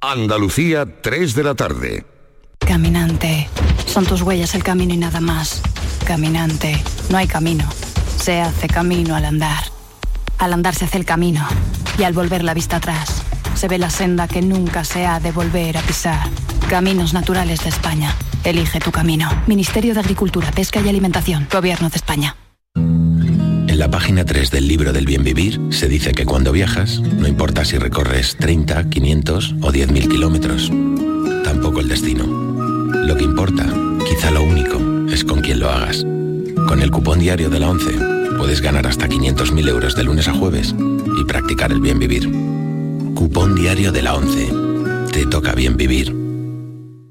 Andalucía, 3 de la tarde. Caminante, son tus huellas el camino y nada más. Caminante, no hay camino. Se hace camino al andar. Al andar se hace el camino. Y al volver la vista atrás, se ve la senda que nunca se ha de volver a pisar. Caminos Naturales de España. Elige tu camino. Ministerio de Agricultura, Pesca y Alimentación. Gobierno de España. En la página 3 del libro del bien vivir se dice que cuando viajas, no importa si recorres 30, 500 o 10.000 kilómetros, tampoco el destino. Lo que importa, quizá lo único, es con quién lo hagas. Con el cupón diario de la 11 puedes ganar hasta 500.000 euros de lunes a jueves y practicar el bien vivir. Cupón diario de la 11. Te toca bien vivir.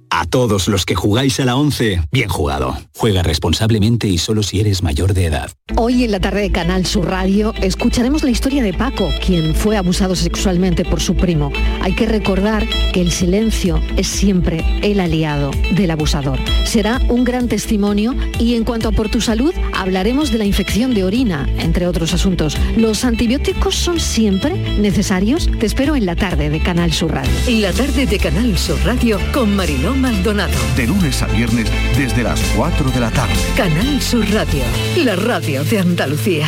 A todos los que jugáis a la 11, bien jugado. Juega responsablemente y solo si eres mayor de edad. Hoy en la tarde de Canal Sur Radio escucharemos la historia de Paco, quien fue abusado sexualmente por su primo. Hay que recordar que el silencio es siempre el aliado del abusador. Será un gran testimonio y en cuanto a por tu salud hablaremos de la infección de orina, entre otros asuntos. ¿Los antibióticos son siempre necesarios? Te espero en la tarde de Canal Sur Radio. La tarde de Canal Sur Radio con Maldonado. De lunes a viernes desde las 4 de la tarde. Canal Sur Radio, la radio de Andalucía.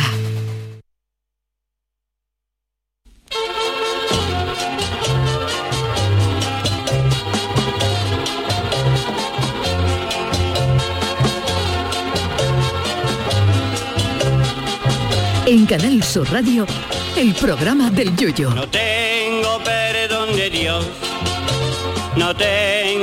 En Canal Sur Radio, el programa del Yoyo. No tengo perdón de Dios, no tengo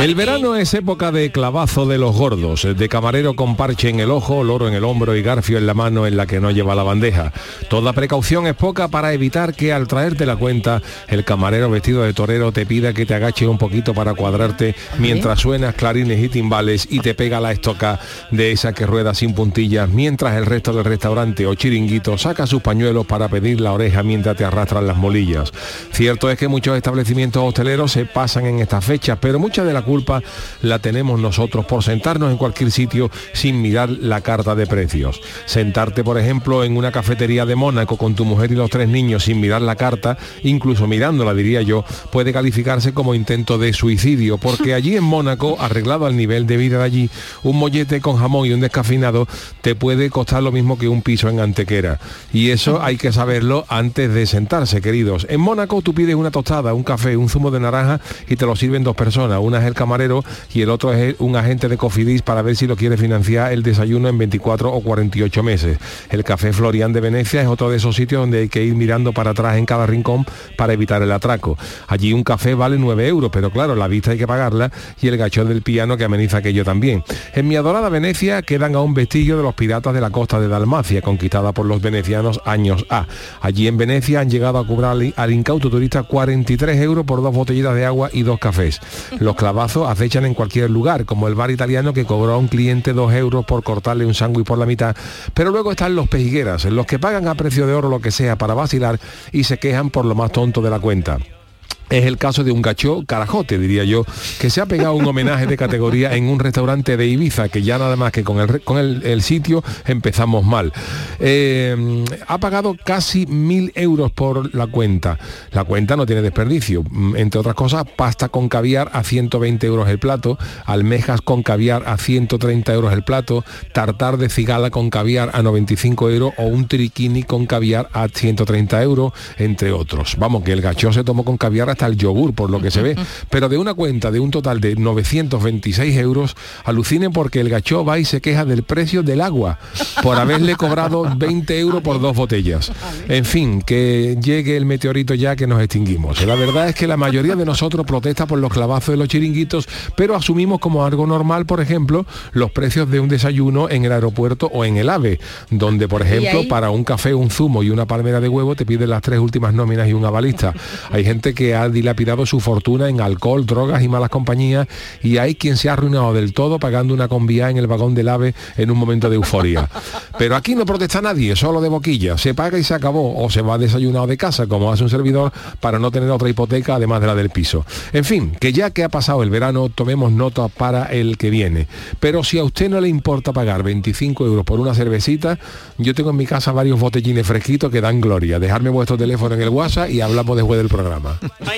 El verano es época de clavazo de los gordos, de camarero con parche en el ojo, loro en el hombro y garfio en la mano en la que no lleva la bandeja. Toda precaución es poca para evitar que al traerte la cuenta el camarero vestido de torero te pida que te agache un poquito para cuadrarte mientras suenas clarines y timbales y te pega la estoca de esa que rueda sin puntillas mientras el resto del restaurante o chiringuito saca sus pañuelos para pedir la oreja mientras te arrastran las molillas. Cierto es que muchos establecimientos hosteleros se pasan en estas fechas, pero muchas de la culpa la tenemos nosotros por sentarnos en cualquier sitio sin mirar la carta de precios. Sentarte, por ejemplo, en una cafetería de Mónaco con tu mujer y los tres niños sin mirar la carta, incluso mirándola, diría yo, puede calificarse como intento de suicidio, porque allí en Mónaco, arreglado al nivel de vida de allí, un mollete con jamón y un descafeinado te puede costar lo mismo que un piso en Antequera. Y eso hay que saberlo antes de sentarse, queridos. En Mónaco tú pides una tostada, un café, un zumo de naranja y te lo sirven dos personas. Una es el camarero y el otro es un agente de Cofidis para ver si lo quiere financiar el desayuno en 24 o 48 meses. El Café Florian de Venecia es otro de esos sitios donde hay que ir mirando para atrás en cada rincón para evitar el atraco. Allí un café vale 9 euros, pero claro, la vista hay que pagarla y el gachón del piano que ameniza aquello también. En mi adorada Venecia quedan aún vestigio de los piratas de la costa de Dalmacia, conquistada por los venecianos años A. Allí en Venecia han llegado a cobrar al incauto turista 43 euros por dos botellitas de agua y dos cafés. Los clavazos acechan en cualquier lugar, como el bar italiano que cobró a un cliente dos euros por cortarle un sándwich por la mitad. Pero luego están los pejigueras, los que pagan a precio de oro lo que sea para vacilar y se quejan por lo más tonto de la cuenta es el caso de un gachó carajote, diría yo, que se ha pegado un homenaje de categoría en un restaurante de Ibiza, que ya nada más que con el, con el, sitio empezamos mal. Eh, ha pagado casi mil euros por la cuenta. La cuenta no tiene desperdicio. Mm, entre otras cosas, pasta con caviar a 120 euros el plato, almejas con caviar a 130 euros el plato, tartar de cigala con caviar a 95 euros o un triquini con caviar a 130 euros, entre otros. Vamos, que el gachó se tomó con caviar hasta el yogur, por lo que se ve. Pero de una cuenta de un total de 926 euros, alucinen porque el gacho va y se queja del precio del agua por haberle cobrado 20 euros por dos botellas. En fin, que llegue el meteorito ya que nos extinguimos. La verdad es que la mayoría de nosotros protesta por los clavazos de los chiringuitos, pero asumimos como algo normal, por ejemplo, los precios de un desayuno en el aeropuerto o en el AVE, donde, por ejemplo, para un café, un zumo y una palmera de huevo te piden las tres últimas nóminas y un avalista. Hay gente que ha dilapidado su fortuna en alcohol, drogas y malas compañías y hay quien se ha arruinado del todo pagando una convía en el vagón del AVE en un momento de euforia. Pero aquí no protesta nadie, solo de boquilla. Se paga y se acabó o se va desayunado de casa, como hace un servidor, para no tener otra hipoteca además de la del piso. En fin, que ya que ha pasado el verano, tomemos nota para el que viene. Pero si a usted no le importa pagar 25 euros por una cervecita, yo tengo en mi casa varios botellines fresquitos que dan gloria. Dejarme vuestro teléfono en el WhatsApp y hablamos después del programa.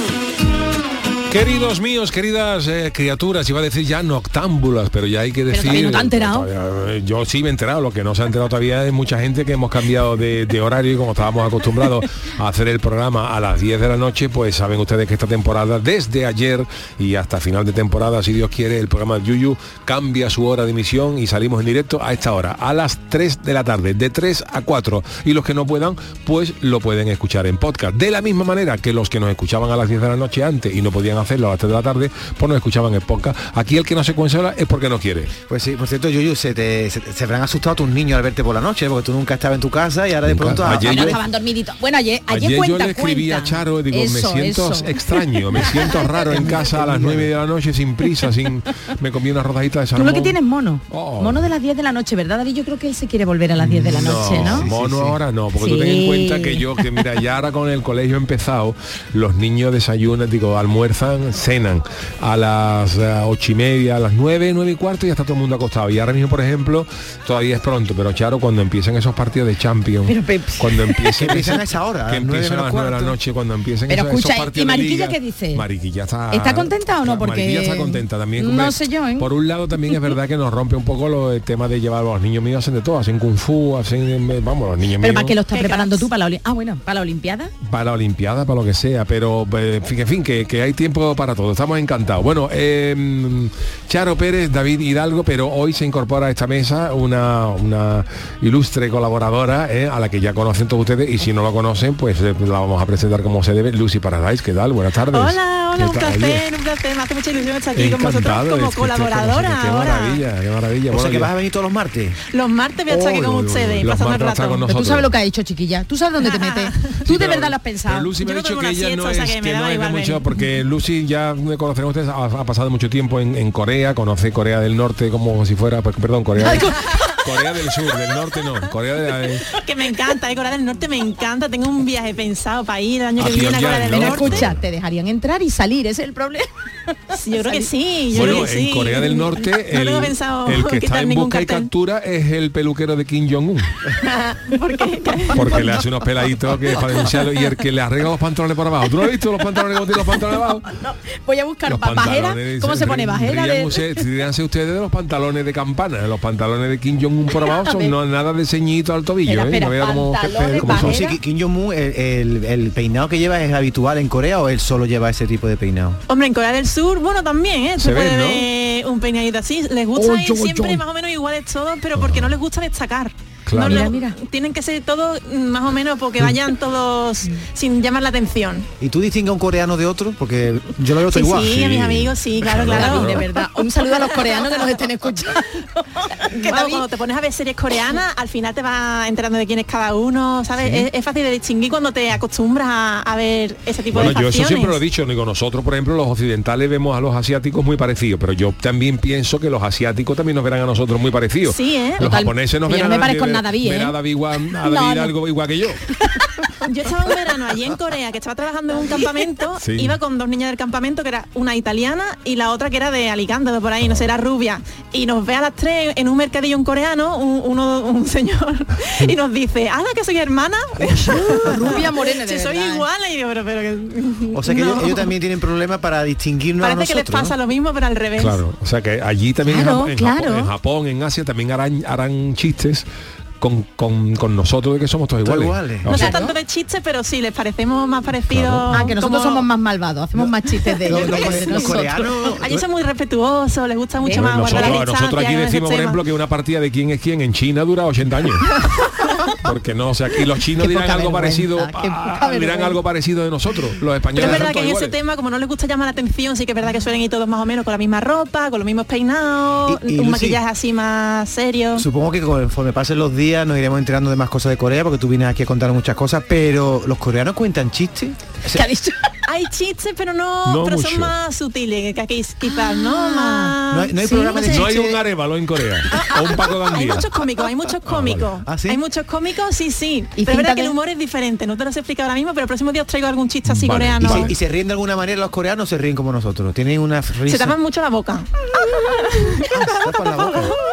Queridos míos, queridas eh, criaturas, iba a decir ya noctámbulas, pero ya hay que decir... no te has enterado. Eh, Yo sí me he enterado, lo que no se ha enterado todavía es mucha gente que hemos cambiado de, de horario y como estábamos acostumbrados a hacer el programa a las 10 de la noche, pues saben ustedes que esta temporada, desde ayer y hasta final de temporada, si Dios quiere, el programa Yuyu cambia su hora de emisión y salimos en directo a esta hora, a las 3 de la tarde, de 3 a 4. Y los que no puedan, pues lo pueden escuchar en podcast. De la misma manera que los que nos escuchaban a las 10 de la noche antes y no podían hacerlo a las 3 de la tarde, pues nos escuchaban en podcast. Aquí el que no se consuela es porque no quiere. Pues sí, por cierto, Yuyu, se te se, se habrán asustado tus niños al verte por la noche, porque tú nunca estabas en tu casa y ahora de pronto... a- Ayer yo- estaban dormiditos. Bueno, ayer, ayer, Ayer cuenta, yo le escribí cuenta. a Charo y digo, me siento eso. extraño, me siento raro en casa a las 9 de la noche sin prisa, sin me comí una rodajita de Tú salmón. lo que tienes mono. Oh. Mono de las 10 de la noche, ¿verdad, David? Yo creo que él se quiere volver a las 10 de la noche, ¿no? mono ahora no, porque tú ten en cuenta que yo, que mira, ya ahora con el colegio empezado, los niños desayunan, digo, almuerzan, cenan a las eh, ocho y media, a las nueve, nueve y cuarto y ya está todo el mundo acostado. Y ahora mismo, por ejemplo, todavía es pronto, pero Charo, cuando empiezan esos partidos de Champions, Pero, cuando empiecen, empiezan a esa hora, a que las nueve empiezan a las 9 de la noche, cuando empiecen Pero esos, escucha, ¿y partidos de Mariquilla qué dice? Mariquilla está... ¿Está contenta o no? Porque- Mariquilla está contenta también. No sé yo, ¿eh? Por un lado también es verdad que nos rompe un poco lo, el tema de llevar a los niños míos hacen de todo, hacen kung fu, hacen, vamos, los niños Pero míos ¿para qué lo estás preparando tú? ¿Para la, ah, bueno, ¿para la Olimpiada? para la Olimpiada, para lo que sea, pero eh, en fin, en fin, que, que hay tiempo para todo, estamos encantados. Bueno, eh, Charo Pérez, David Hidalgo, pero hoy se incorpora a esta mesa una, una ilustre colaboradora eh, a la que ya conocen todos ustedes y si no la conocen, pues eh, la vamos a presentar como se debe, Lucy Paradise, ¿qué tal? Buenas tardes. Hola, un ¿Qué placer, un placer. Me hace mucha ilusión estar aquí con vosotros encantado, como colaboradora Qué ahora. maravilla, qué maravilla. O sea que vas a venir todos los martes. Los martes voy a estar aquí con ustedes, pasando el rato. con Pero tú nosotros. sabes lo que ha hecho, chiquilla. Tú sabes dónde te metes. Tú de pero- verdad lo has pensado. Pero Lucy me Yo ha dicho que ella no es, que no es mucho, porque Lucy ya me conocen ustedes, ha, pasado mucho tiempo en, Corea, conoce Corea del Norte como si fuera, pues, perdón, Corea, Corea del Sur, del Norte no, Corea de Que me encanta, eh, Corea del Norte me encanta. Tengo un viaje pensado para ir el año A que viene a Corea del ¿no? Norte. Escucha, te dejarían entrar y salir, ese es el problema. Sí, yo creo que sí, yo Bueno, creo que sí. en Corea del Norte no el, tengo pensado el que está en busca y captura es el peluquero de Kim Jong-un, ¿Por qué? porque le hace unos peladitos que para denunciarlo y el que le arregla los pantalones por abajo. ¿Tú no has visto los pantalones tiene los pantalones abajo? Voy a buscar bajera. pantalones, ¿Cómo se pone? Bajera rían de... ustedes- de los pantalones de campana. Los pantalones de Kim Jong-un por abajo son no, nada de ceñito al tobillo. Espera, ¿eh? Kim Jong-un, el, el- el peinado que lleva es habitual en Corea o él solo lleva ese tipo de peinado. Hombre, en Corea del Sur, bueno, también, ¿eh? Se Se puede ven, ¿no? ver un peinadito así. Les gusta ir siempre más o menos iguales todos, pero porque no les gusta destacar. Claro. No Mira, Tienen que ser todos más o menos porque vayan todos sin llamar la atención. ¿Y tú distingues a un coreano de otro? Porque yo lo veo todo Sí, igual. sí, a mis amigos, sí, claro, claro. De verdad. Un saludo a los coreanos que nos estén escuchando. Bueno, cuando te pones a ver series coreanas, al final te vas enterando de quién es cada uno, ¿sabes? Sí. Es, es fácil de distinguir cuando te acostumbras a, a ver ese tipo Bueno, de yo eso siempre lo he dicho, digo, nosotros, por ejemplo, los occidentales vemos a los asiáticos muy parecidos, pero yo también pienso que los asiáticos también nos verán a nosotros muy parecidos. Sí, ¿eh? Los Total. japoneses nos verán me a- verán ¿eh? a David igual, a David no. algo igual que yo. Yo estaba un verano allí en Corea, que estaba trabajando en un campamento, Sí. iba con dos niñas del campamento, que era una italiana y la otra que era de Alicante, de por ahí, no sé, era rubia. Y nos ve a las tres en un mercadillo en coreano, un, uno, un señor, y nos dice, ¡Hala, que soy hermana! Rubia morena, de Si soy verdad, ¿eh? igual, y yo, pero, pero que... O sea que no. ellos, ellos también tienen problemas para distinguirnos a Parece que les pasa ¿no? lo mismo, pero al revés. Claro, o sea que allí también en Claro, Japón- en, claro. Japón, en Japón, en Asia también harán, harán chistes con, con- con nosotros de que somos todos iguales. No sea, sé tanto de chistes, pero sí, les parecemos más parecidos. Ah, que nosotros como- somos más malvados, hacemos más chistes de Los, ellos. los coreanos... Allí son muy respetuosos, les gusta mucho Bueno, más guardar nosotros, la nosotros aquí decimos, por ejemplo, que una partida de quién es quién en China dura 80 años. Porque no, o sea, aquí los chinos dirán algo parecido, ah, dirán algo parecido de nosotros, los Pero españoles. es verdad que en ese tema, como no les gusta llamar la atención, sí que es verdad que suelen ir todos más o menos con la misma ropa, con los mismos peinados, Y- y un Lucy, maquillaje así más serio. Supongo que conforme pasen los días nos iremos enterando de más cosas de Corea porque tú vienes aquí a contar muchas cosas, pero los coreanos cuentan chistes. O sea, ¿Qué ha dicho? Hay chistes, pero no, No pero mucho. son más sutiles que aquí quizás, ¿no? Ah. Más... No hay- no hay Sí, programa de sé. No hay chiste- un arévalo en Corea. o un Paco Hay muchos cómicos, hay muchos cómicos. ¿Ah, sí? Hay muchos cómicos, sí, sí. ¿Y pero es verdad que el humor es diferente. No te lo sé explicar ahora mismo, pero el próximo día os traigo algún chiste así Vale, ¿Y, coreano. y se ríen de alguna manera los coreanos se ríen como nosotros. Tienen una risa. Se tapan mucho la boca. Ah, la boca.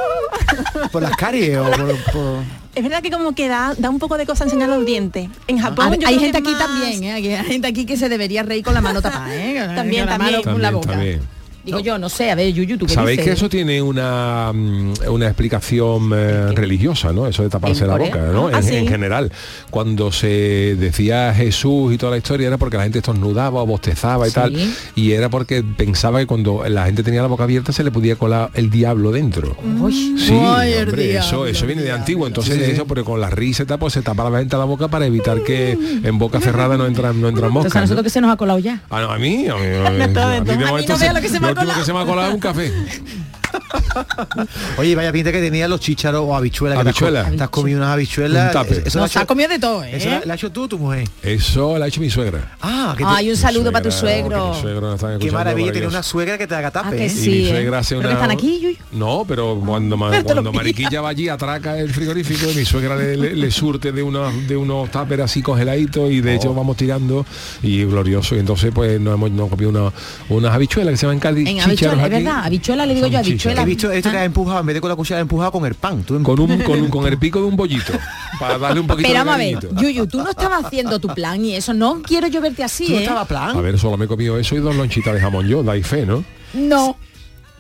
Por las caries o por, por- Es verdad que como que da, da un poco de cosa enseñar los dientes. En Japón A ver, yo hay creo gente que aquí más- también, ¿eh? Hay gente aquí que se debería reír con la mano tapada, ¿eh? También, con la también. mano con la También, boca. también. Digo yo, no sé, a ver, Yuyu, ¿tú qué Sabéis dices? que eso tiene una, mm, una explicación eh, religiosa, ¿no? Eso de taparse ¿En la Corea? boca, ¿no? Ah, en, sí. en general. Cuando se decía Jesús y toda la historia era porque la gente estornudaba o bostezaba y Sí. tal. Y era porque pensaba que cuando la gente tenía la boca abierta se le podía colar el diablo dentro. Uy, Sí, hombre, eso, diablo, eso viene de antiguo, entonces eso, pero con la risa y tal, pues se tapaba la gente la boca para evitar que en boca cerrada no entran, no entran Entonces moscas. a ¿no? nosotros que se nos ha colado ya. Ah, no, a mí, a mí, a mí, De todo, de a mí todo. de A mí momento no se- vea lo que se me ha último que se me ha colado un café. Oye, vaya pinta que tenía los chícharos o habichuelas. que te has Habichuelas. Te has comido unas habichuelas. Un. Eso, Nos ha ha hecho, comido de todo, ¿eh? eso la, la has hecho tú, tu mujer. Eso lo ha hecho mi suegra. Ah, que te- Ay, un saludo para tu suegro. Mi suegro nos están qué maravilla tener una suegra que te haga tape. Ah, que ¿eh? sí. Y mi ¿eh? suegra hace ¿Pero una... que están aquí? No, pero cuando, ma- cuando. Mariquilla va allí, atraca el frigorífico y mi suegra le, le- le surte de unos de unos tuppers así congeladitos y de Oh. hecho vamos tirando y glorioso. Y entonces pues nos hemos nos comido una- unas habichuelas que se llaman cali En chícharos habichuela, es verdad, habichuela le digo yo, chícharos. He visto esto que Ah. has empujado, en vez de con la cuchara, has empujado con el pan. Tú em- Con un con, un- con el pico de un bollito para darle un poquito Pero de vamos a ver. Yuyu, tú no estabas haciendo tu plan y eso, no quiero yo verte así, ¿Tú no ¿eh? estabas plan? A ver, solo me he comido eso y dos lonchitas de jamón yo, dais fe, ¿no? No,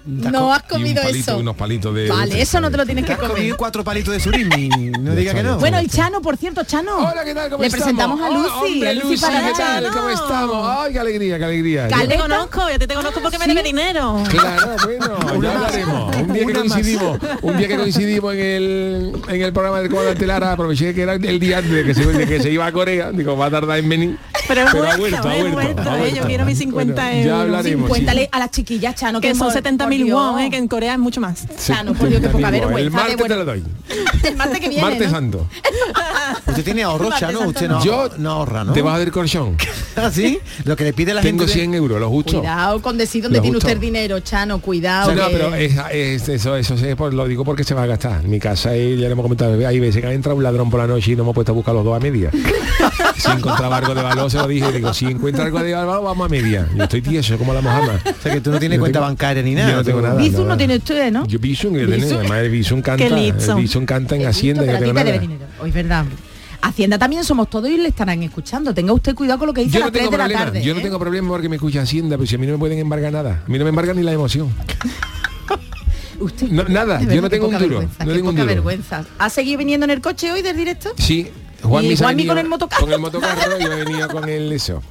no has Y un comido palito, eso. unos palitos de Vale, eso no te lo tienes que comer. comido cuatro palitos de surimi. No diga que no. Bueno, el Chano, por cierto, Chano. Hola, ¿qué tal? ¿Cómo Le estamos? presentamos a Oh, Lucy, hombre, a Lucy, Lucy, para ¿qué tal? ¿Cómo estamos? Ay, qué alegría, qué alegría. Yo te conozco, yo te conozco porque me debe dinero. Claro, bueno, ya hablaremos. Un día que Una más. coincidimos, un día que coincidimos en el en el programa del Comandante Lara, aproveché que era el día antes de que se, de que se iba a Corea, digo, va a tardar en venir. Pero ha vuelto, ha vuelto, ha vuelto. yo quiero mis 50 Bueno, euros. Ya hablaremos. Cuéntale a las chiquillas, Chano, Que son por- 70.000 Dios. won, eh, que en Corea es mucho más. sí. Chano, por Dios, qué poca El vergüenza. de martes te lo doy. El martes que viene, Martes ¿no? santo. Usted tiene ahorro, Chano. Usted no, Yo no ahorra, ¿no? Debajo del colchón. ¿Ah, sí? Lo que le pide la Tengo gente... de- 100 euros, lo justo. Cuidado con decir dónde Lo tiene justo. usted dinero, Chano, cuidado. Sí, no, que- pero es, es- eso, eso sí, pues lo digo porque se va a gastar. En mi casa, eh, ya le hemos comentado, hay veces que ha entrado un ladrón por la noche y no hemos puesto a buscar los dos a media. si encontraba algo de valor, se lo dije, digo, si encuentra algo de valor, vamos a media. Yo estoy tieso como la mojama. O sea, que tú no tienes Yo cuenta tengo- bancaria ni yo nada. no tengo nada. Bizum no tiene usted, ¿no? Yo Bizum, Bizum. tenía, además el Bizum canta, el Bizum canta en Hacienda, y pero no a ti tengo nada. Hoy es verdad. Hacienda también somos todos y le estarán escuchando. Tenga usted cuidado con lo que dice Yo a no las 3 tengo de la problema, tarde. yo no ¿eh? tengo problema porque me escucha Hacienda, pero si a mí no me pueden embargar nada. A mí no me embarga ni la emoción. Usted, No, nada, yo no tengo un duro, vergüenza, no tengo un duro. vergüenza. ¿Ha seguido viniendo en el coche hoy del directo? Sí, Y Juanmi, con el motocarro. Con el motocarro yo he venido con el eso.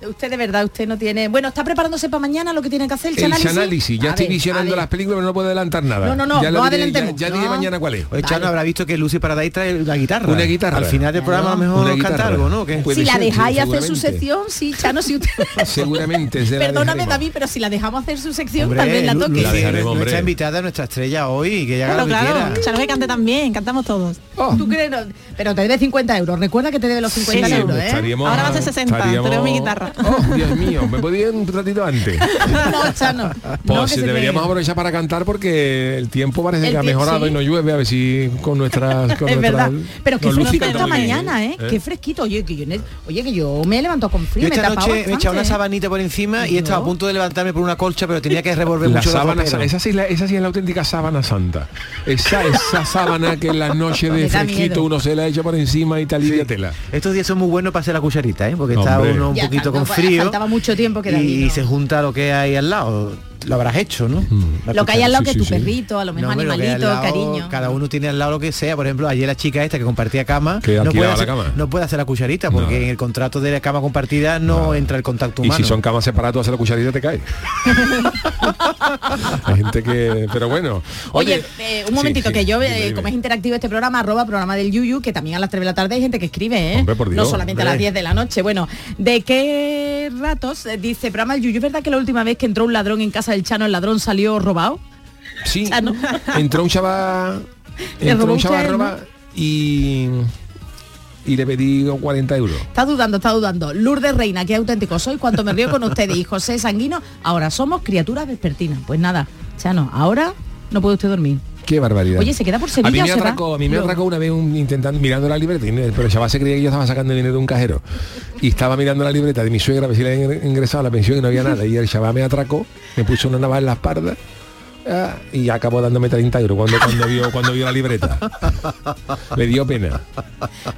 Usted de verdad, usted no tiene... Bueno, está preparándose para mañana lo que tiene que hacer, el El análisis. análisis, ya A estoy ver, visionando las películas, pero no puedo adelantar nada. No, no, no, ya no adelantemos, Ya, ya diré mañana cuál es. Oye, Chano habrá visto que Lucy Paradise trae una guitarra. Una guitarra. Al final del programa a lo mejor Una canta guitarra. algo, ¿no? Si la dejáis hacer su sección, sí, Chano, si usted... Seguramente se la Perdóname. David, pero si la dejamos hacer su sección, Hombre, vez la toque. La dejaremos, nuestra invitada, nuestra estrella hoy, que haga Claro, claro. Chano que cante también, cantamos todos. Oh, ¿Tú crees? No, Pero te debe 50 euros. Recuerda que te debe los 50 Sí, sí. euros, ¿eh? Ahora va a ser 60, te estaríamos- doy mi guitarra. Oh, Dios mío, ¿me podía un ratito antes? No, Chano. Pues no, deberíamos aprovechar para cantar porque el tiempo parece El que ha mejorado sí. y no llueve, a ver si con nuestras... Con Es nuestras- verdad. Pero qué fresquito esta mañana, ¿eh? ¿eh? Qué fresquito. Oye, que yo, ne- oye, que yo me he levantado con frío, Yo esta noche me he echado una sabanita por encima y estaba a punto de levantarme por una colcha, pero tenía que revolver La mucho sábana, roperos. esa sí, es la, esa sí es la auténtica sábana santa. Esa, esa sábana que en las noches de fresquito miedo. uno se la echa por encima y te alivia tela. Estos días son muy buenos para hacer la cucharita, ¿eh? porque está uno un Ya poquito con no, frío Faltaba mucho tiempo que David y no- se junta lo que hay al lado. Lo habrás hecho, ¿no? La Lo que hay al lado que tu perrito, a lo mejor No, lo animalito, lado, cariño. Cada uno tiene al lado lo que sea. Por ejemplo, ayer la chica esta que compartía cama, Que no puede, la hacer, cama. no puede hacer la cucharita porque en el contrato de la cama compartida no, entra el contacto Y humano. si son camas separadas, tú haces la cucharita te cae. Hay gente que... Pero bueno. Oye, eh, un momentito, sí, que yo, dime, eh, dime. como es interactivo este programa, arroba programa del Yuyu, que también a las 3 de la tarde hay gente que escribe, ¿eh? Hombre, por no solamente a las 10 de la noche. Bueno, ¿de qué ratos? Eh, Dice, programa el Yuyu, ¿es verdad que la última vez que entró un ladrón en casa del Chano, el ladrón salió robado? Sí, Chano. entró un chaval... Entró un chaval robar y... Y le pedí 40 euros. Está dudando, está dudando. Lourdes Reina, qué auténtico soy, cuanto me río con ustedes. Y José Sanguino, ahora somos criaturas vespertinas. Pues nada, Chano, ahora no puede usted dormir. Qué barbaridad. Oye, ¿se queda por a Sevilla mí o me atracó, a mí me atracó una vez un- intentando mirando la libreta, pero el chaval se creía que yo estaba sacando dinero de un cajero. Y estaba mirando la libreta de mi suegra a ver si le habían ingresado la pensión y no había nada. Y el chaval me atracó, me puso una navaja en la espalda y acabó dándome 30 euros cuando, cuando, vio, cuando vio la libreta. Le dio pena.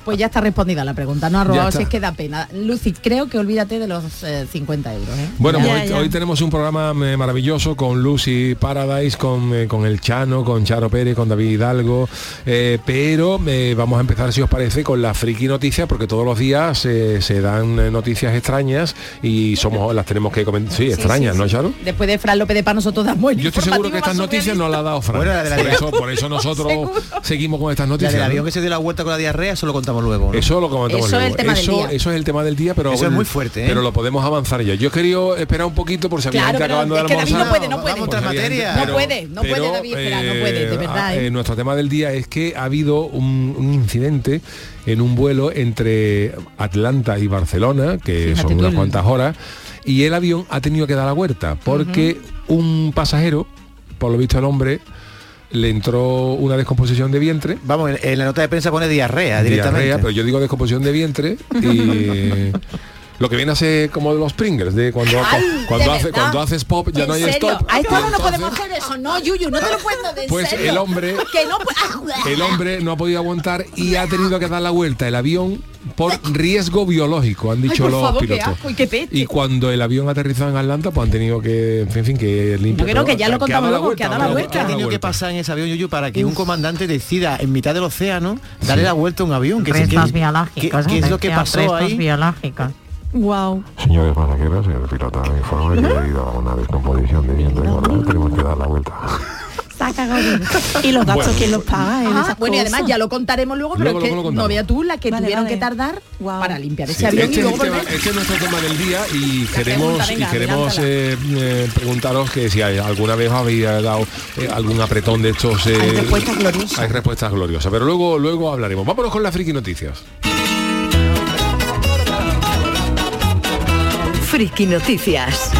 Pues ya está respondida la pregunta, no ha robado si es que da pena. Lucy, creo que olvídate de los eh, 50 euros. ¿eh? Bueno, Ya, pues hoy, ya. hoy tenemos un programa eh, maravilloso con Lucy Paradise, con, eh, con el Chano, con Charo Pérez, con David Hidalgo, eh, pero eh, vamos a empezar, si os parece, con la friki noticias, porque todos los días eh, se dan eh, noticias extrañas y somos las tenemos que comentar. Sí, extrañas, sí, ¿no, sí. Charo? Después de Fran López de Paz nosotros damos el Yo estoy seguro que informativo estas noticias no las ha dado Fran. Bueno, la de la- por, eso, por eso nosotros Seguro. seguimos con estas La noticias. ¿no? avión que se dio la vuelta con la diarrea, eso lo contamos luego. ¿no? Eso lo comentamos Eso es el luego. tema del eso, día. eso es el tema del día, pero Eso es muy fuerte, ¿eh? Pero lo podemos avanzar ya. Yo he querido esperar un poquito por si había Claro, gente acabando de es David no almorzar. puede, no puede. Otra. No puede, no puede, David, no puede, de verdad, ah, ¿eh? nuestro tema del día es que ha habido un, un incidente en un vuelo entre Atlanta y Barcelona, que Fíjate son unas el- cuantas horas, y el avión ha tenido que dar la vuelta porque un pasajero, por lo visto el hombre, le entró una descomposición de vientre. Vamos, en, en la nota de prensa pone diarrea directamente. Diarrea, pero yo digo descomposición de vientre y lo que viene a ser como de los Pringles, de cuando, Ay, cuando, de hace, verdad. cuando haces pop ya ¿En no hay serio? stop. A esta hora no podemos hacer eso, no, Yuyu, no te lo puedo de en Pues serio. el hombre- Que no pu- El hombre no ha podido aguantar y ha tenido que dar la vuelta el avión por riesgo biológico, han dicho por los favor, qué pilotos. asco y qué peste. Y cuando el avión aterrizó en Atlanta, pues han tenido que, en fin, que limpiar. Bueno, que ya lo contamos ha dado luego, que ha dado la vuelta. ¿Qué ha tenido que pasar en ese avión, Yuyu, para que un comandante decida en mitad del océano darle la vuelta a un avión? ¿Qué, Restos qué- biológicos. qué- qué es lo que pasó ahí? biológicos. Wow. Señores pasajeros, el piloto me informa que debido a una descomposición de vientre, ¿verdad? tenemos que dar la vuelta. Y los gastos, Bueno. ¿quién los paga? en Ah, esas bueno, y además ya lo contaremos luego, pero Luego, es que luego no vea tú la que Vale, tuvieron vale. que tardar para limpiar ese Sí, avión este, y es luego tema, volver. este es nuestro tema del día y queremos, pregunta, venga, y queremos eh, eh, preguntaros que si hay- alguna vez había dado eh, algún apretón de estos. eh, Hay respuestas gloriosas. Hay respuestas gloriosas, pero luego, luego hablaremos. Vámonos con las friki noticias. Friki Noticias.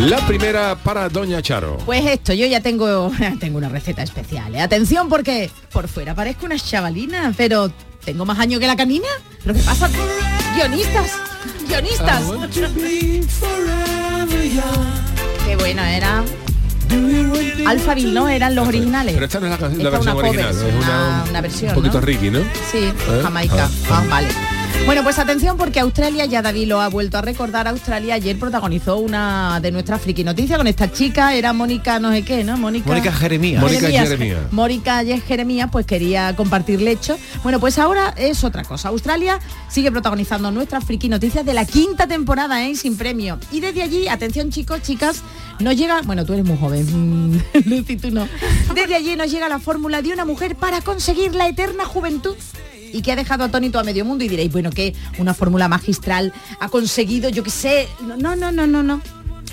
La primera para Doña Charo. Pues esto, yo ya tengo, tengo una receta especial. ¿eh? Atención porque por fuera parezco una chavalina, pero tengo más años que la canina. ¿Pero qué pasa? Guionistas, guionistas. Qué buena era. Alphaville, ¿no? Eran los originales. Pero esta no es la, can- la Esta es una versión cover, original, es una, una- una versión, un poquito ¿no? Ricky, ¿no? Sí, ¿Eh? Jamaica. Ah, Ah, vale. Bueno, pues atención porque Australia, ya David lo ha vuelto a recordar, Australia ayer protagonizó una de nuestras friki noticias con esta chica, era Mónica no sé qué, ¿no? Mónica, Mónica Jeremías. Mónica Jeremías. Mónica Jeremías pues quería compartir lecho. Bueno, pues ahora es otra cosa. Australia sigue protagonizando nuestras friki noticias de la quinta temporada, ¿eh? Sin premio. Y desde allí, atención chicos, chicas, nos llega, bueno, tú eres muy joven, Lucy, tú no. Desde allí nos llega la fórmula de una mujer para conseguir la eterna juventud y que ha dejado atónito a medio mundo. Y diréis, bueno, que una fórmula magistral ha conseguido, yo qué sé, no, no, no, no, no.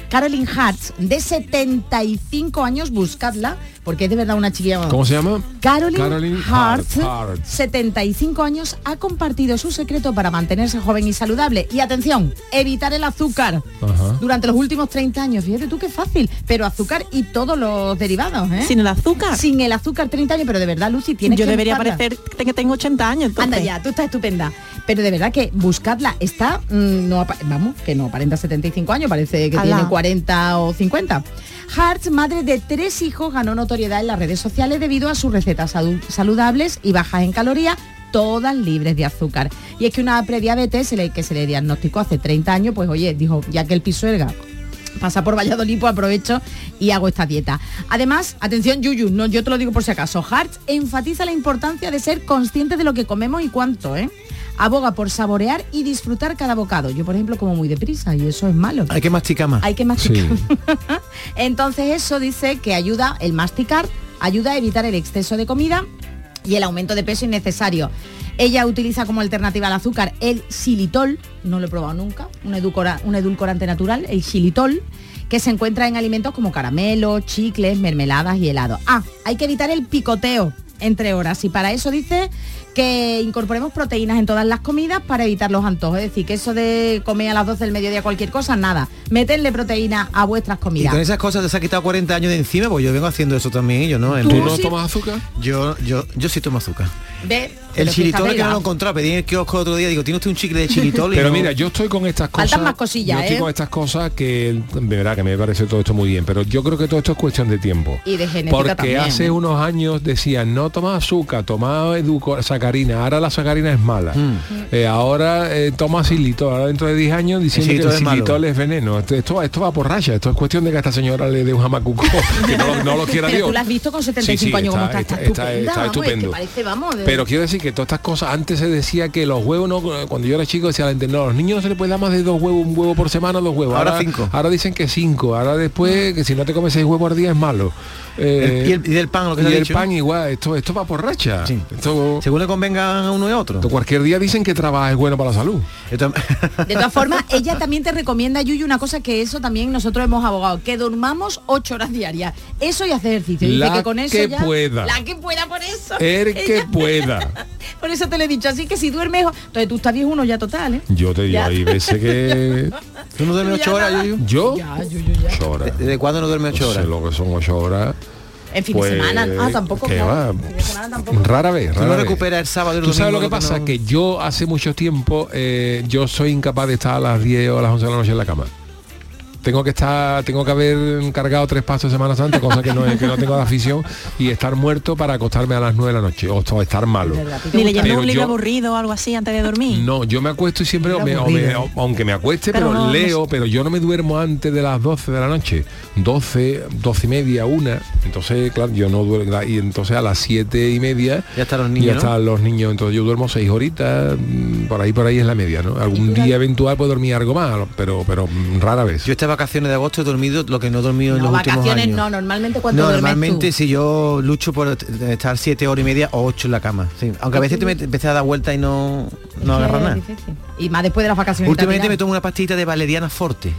Carolyn Hartz, de 75 años, buscadla, porque es de verdad una chiquilla. ¿Cómo se llama? Caroline, Caroline Hart, Hart, Hart. 75 años, ha compartido su secreto para mantenerse joven y saludable. Y atención, evitar el azúcar. Ajá. Durante los últimos 30 años, fíjate tú qué fácil, pero azúcar y todos los derivados, ¿eh? Sin el azúcar. Sin el azúcar 30 años, pero de verdad, Lucy, tienes Yo que debería buscarla. parecer que tengo 80 años. entonces. Anda ya, tú estás estupenda. Pero de verdad que buscadla. Está, mm, no, vamos, que no aparenta 75 años, parece que Alá. tiene 40 o 50. Hart, madre de tres hijos, ganó notoriedad en las redes sociales debido a sus recetas saludables y bajas en calorías, todas libres de azúcar. Y es que una prediabetes que se le diagnosticó hace 30 años, pues oye, dijo, ya que el pisuerga pasa por Valladolid, pues aprovecho y hago esta dieta. Además, atención Yuyu, yo te lo digo por si acaso, Hart enfatiza la importancia de ser consciente de lo que comemos y cuánto, ¿eh? Aboga por saborear y disfrutar cada bocado. Yo, por ejemplo, como muy deprisa y eso es malo. Hay que masticar más. Hay que masticar. Entonces eso dice que ayuda, el masticar, ayuda a evitar el exceso de comida y el aumento de peso innecesario. Ella utiliza como alternativa al azúcar el xilitol, no lo he probado nunca, un, edulcora- un edulcorante natural, el xilitol, que se encuentra en alimentos como caramelos, chicles, mermeladas y helados. Ah, hay que evitar el picoteo entre horas y para eso dice que incorporemos proteínas en todas las comidas para evitar los antojos. Es decir, que eso de comer a las 12 del mediodía cualquier cosa, nada. Meterle proteína a vuestras Y comidas. con esas cosas te se ha quitado 40 años de encima, pues yo vengo haciendo eso también, yo no. En ¿Tú vez- no tomas azúcar? Yo, yo, yo sí tomo azúcar. Ve, El chilitol que no lo encontrado, pedí en el kiosco otro día, digo, ¿tiene usted un chicle de chilitol? Y Pero no- mira, yo estoy con estas cosas. Faltan más cosillas, yo estoy ¿eh? con estas cosas que de verdad que me parece todo esto muy bien, pero yo creo que todo esto es cuestión de tiempo. Y de genética Porque también. hace unos años decían no toma azúcar, toma educo- sacarina, ahora la sacarina es mala. Mm. Eh, ahora eh, toma xilitol, ahora dentro de 10 años diciendo que xilitol el es veneno. Esto, esto, esto va por raya, esto es cuestión de que a esta señora le dé un jamacuco, que no, lo- no lo quiera Pero Dios. tú la has visto con 75 Sí, sí, años como está- está, está, está- vamos, que estupendo. parece, vamos, de- Pero quiero decir que todas estas cosas, antes se decía que los huevos no, cuando yo era chico decía la no, a los niños no se les puede dar más de dos huevos, un huevo por semana, dos huevos. Ahora cinco. Ahora dicen que cinco, ahora después que si no te comes seis huevos al día es malo. Eh, y, el, y del pan, lo que y el dicho. pan igual, esto, esto va por racha. Esto, Según le convenga a uno y otro. cualquier día dicen que trabajar es bueno para la salud. De todas formas, ella también te recomienda, Yuyu, una cosa que eso también nosotros hemos abogado, que durmamos ocho horas diarias. Eso y hacer ejercicio. Dice La que con eso que ya- pueda. La que pueda por eso. El que pueda. Por eso te lo he dicho. Así que si duermes, entonces tú estás uno ya total, ¿eh? Yo te digo, Ya. hay veces que... ¿Tú no duermes ocho horas. Yuyu? ¿Yo? Ya, Yuyu, ya. Ocho horas. ¿Desde cuándo no duermes ocho No sé horas? lo que son ocho horas. En fin Pues, de semana. Ah, tampoco. ¿qué claro. va? En fin de semana tampoco. Rara vez, rara no vez. recuperas el sábado el ¿Tú sabes lo domingo que pasa? no- Que yo hace mucho tiempo, eh, yo soy incapaz de estar a las 10 o a las 11 de la noche en la cama. Tengo que estar, tengo que haber cargado tres pasos de Semana Santa, cosa que no, es- que no tengo de afición, y estar muerto para acostarme a las 9 de la noche, o, estar malo. Ni leyendo un libro aburrido o algo así antes de dormir. No, yo me acuesto y siempre, Era me- o aburrido. me- o- aunque me acueste, Pero pero, no, no leo, pero yo no me duermo antes de las 12 de la noche. 12, 12 y media, una. Entonces, claro, yo no duermo. Y entonces a las 7 y media Ya están los ya niños, ¿no? están los niños. Entonces yo duermo 6 horitas, mm, por ahí por ahí es la media, ¿no? Algún día eventual puedo dormir algo más, pero, pero mm, rara vez. Yo estas vacaciones de agosto he dormido lo que no he dormido en No, los últimos vacaciones años. no, normalmente cuando No, duermes normalmente tú. si yo lucho por estar siete horas y media o ocho en la cama. sí. Aunque a veces te empecé a dar vuelta y no, no agarro Es nada. difícil. Y más después de las vacaciones. Últimamente me tomo una pastita de valeriana forte.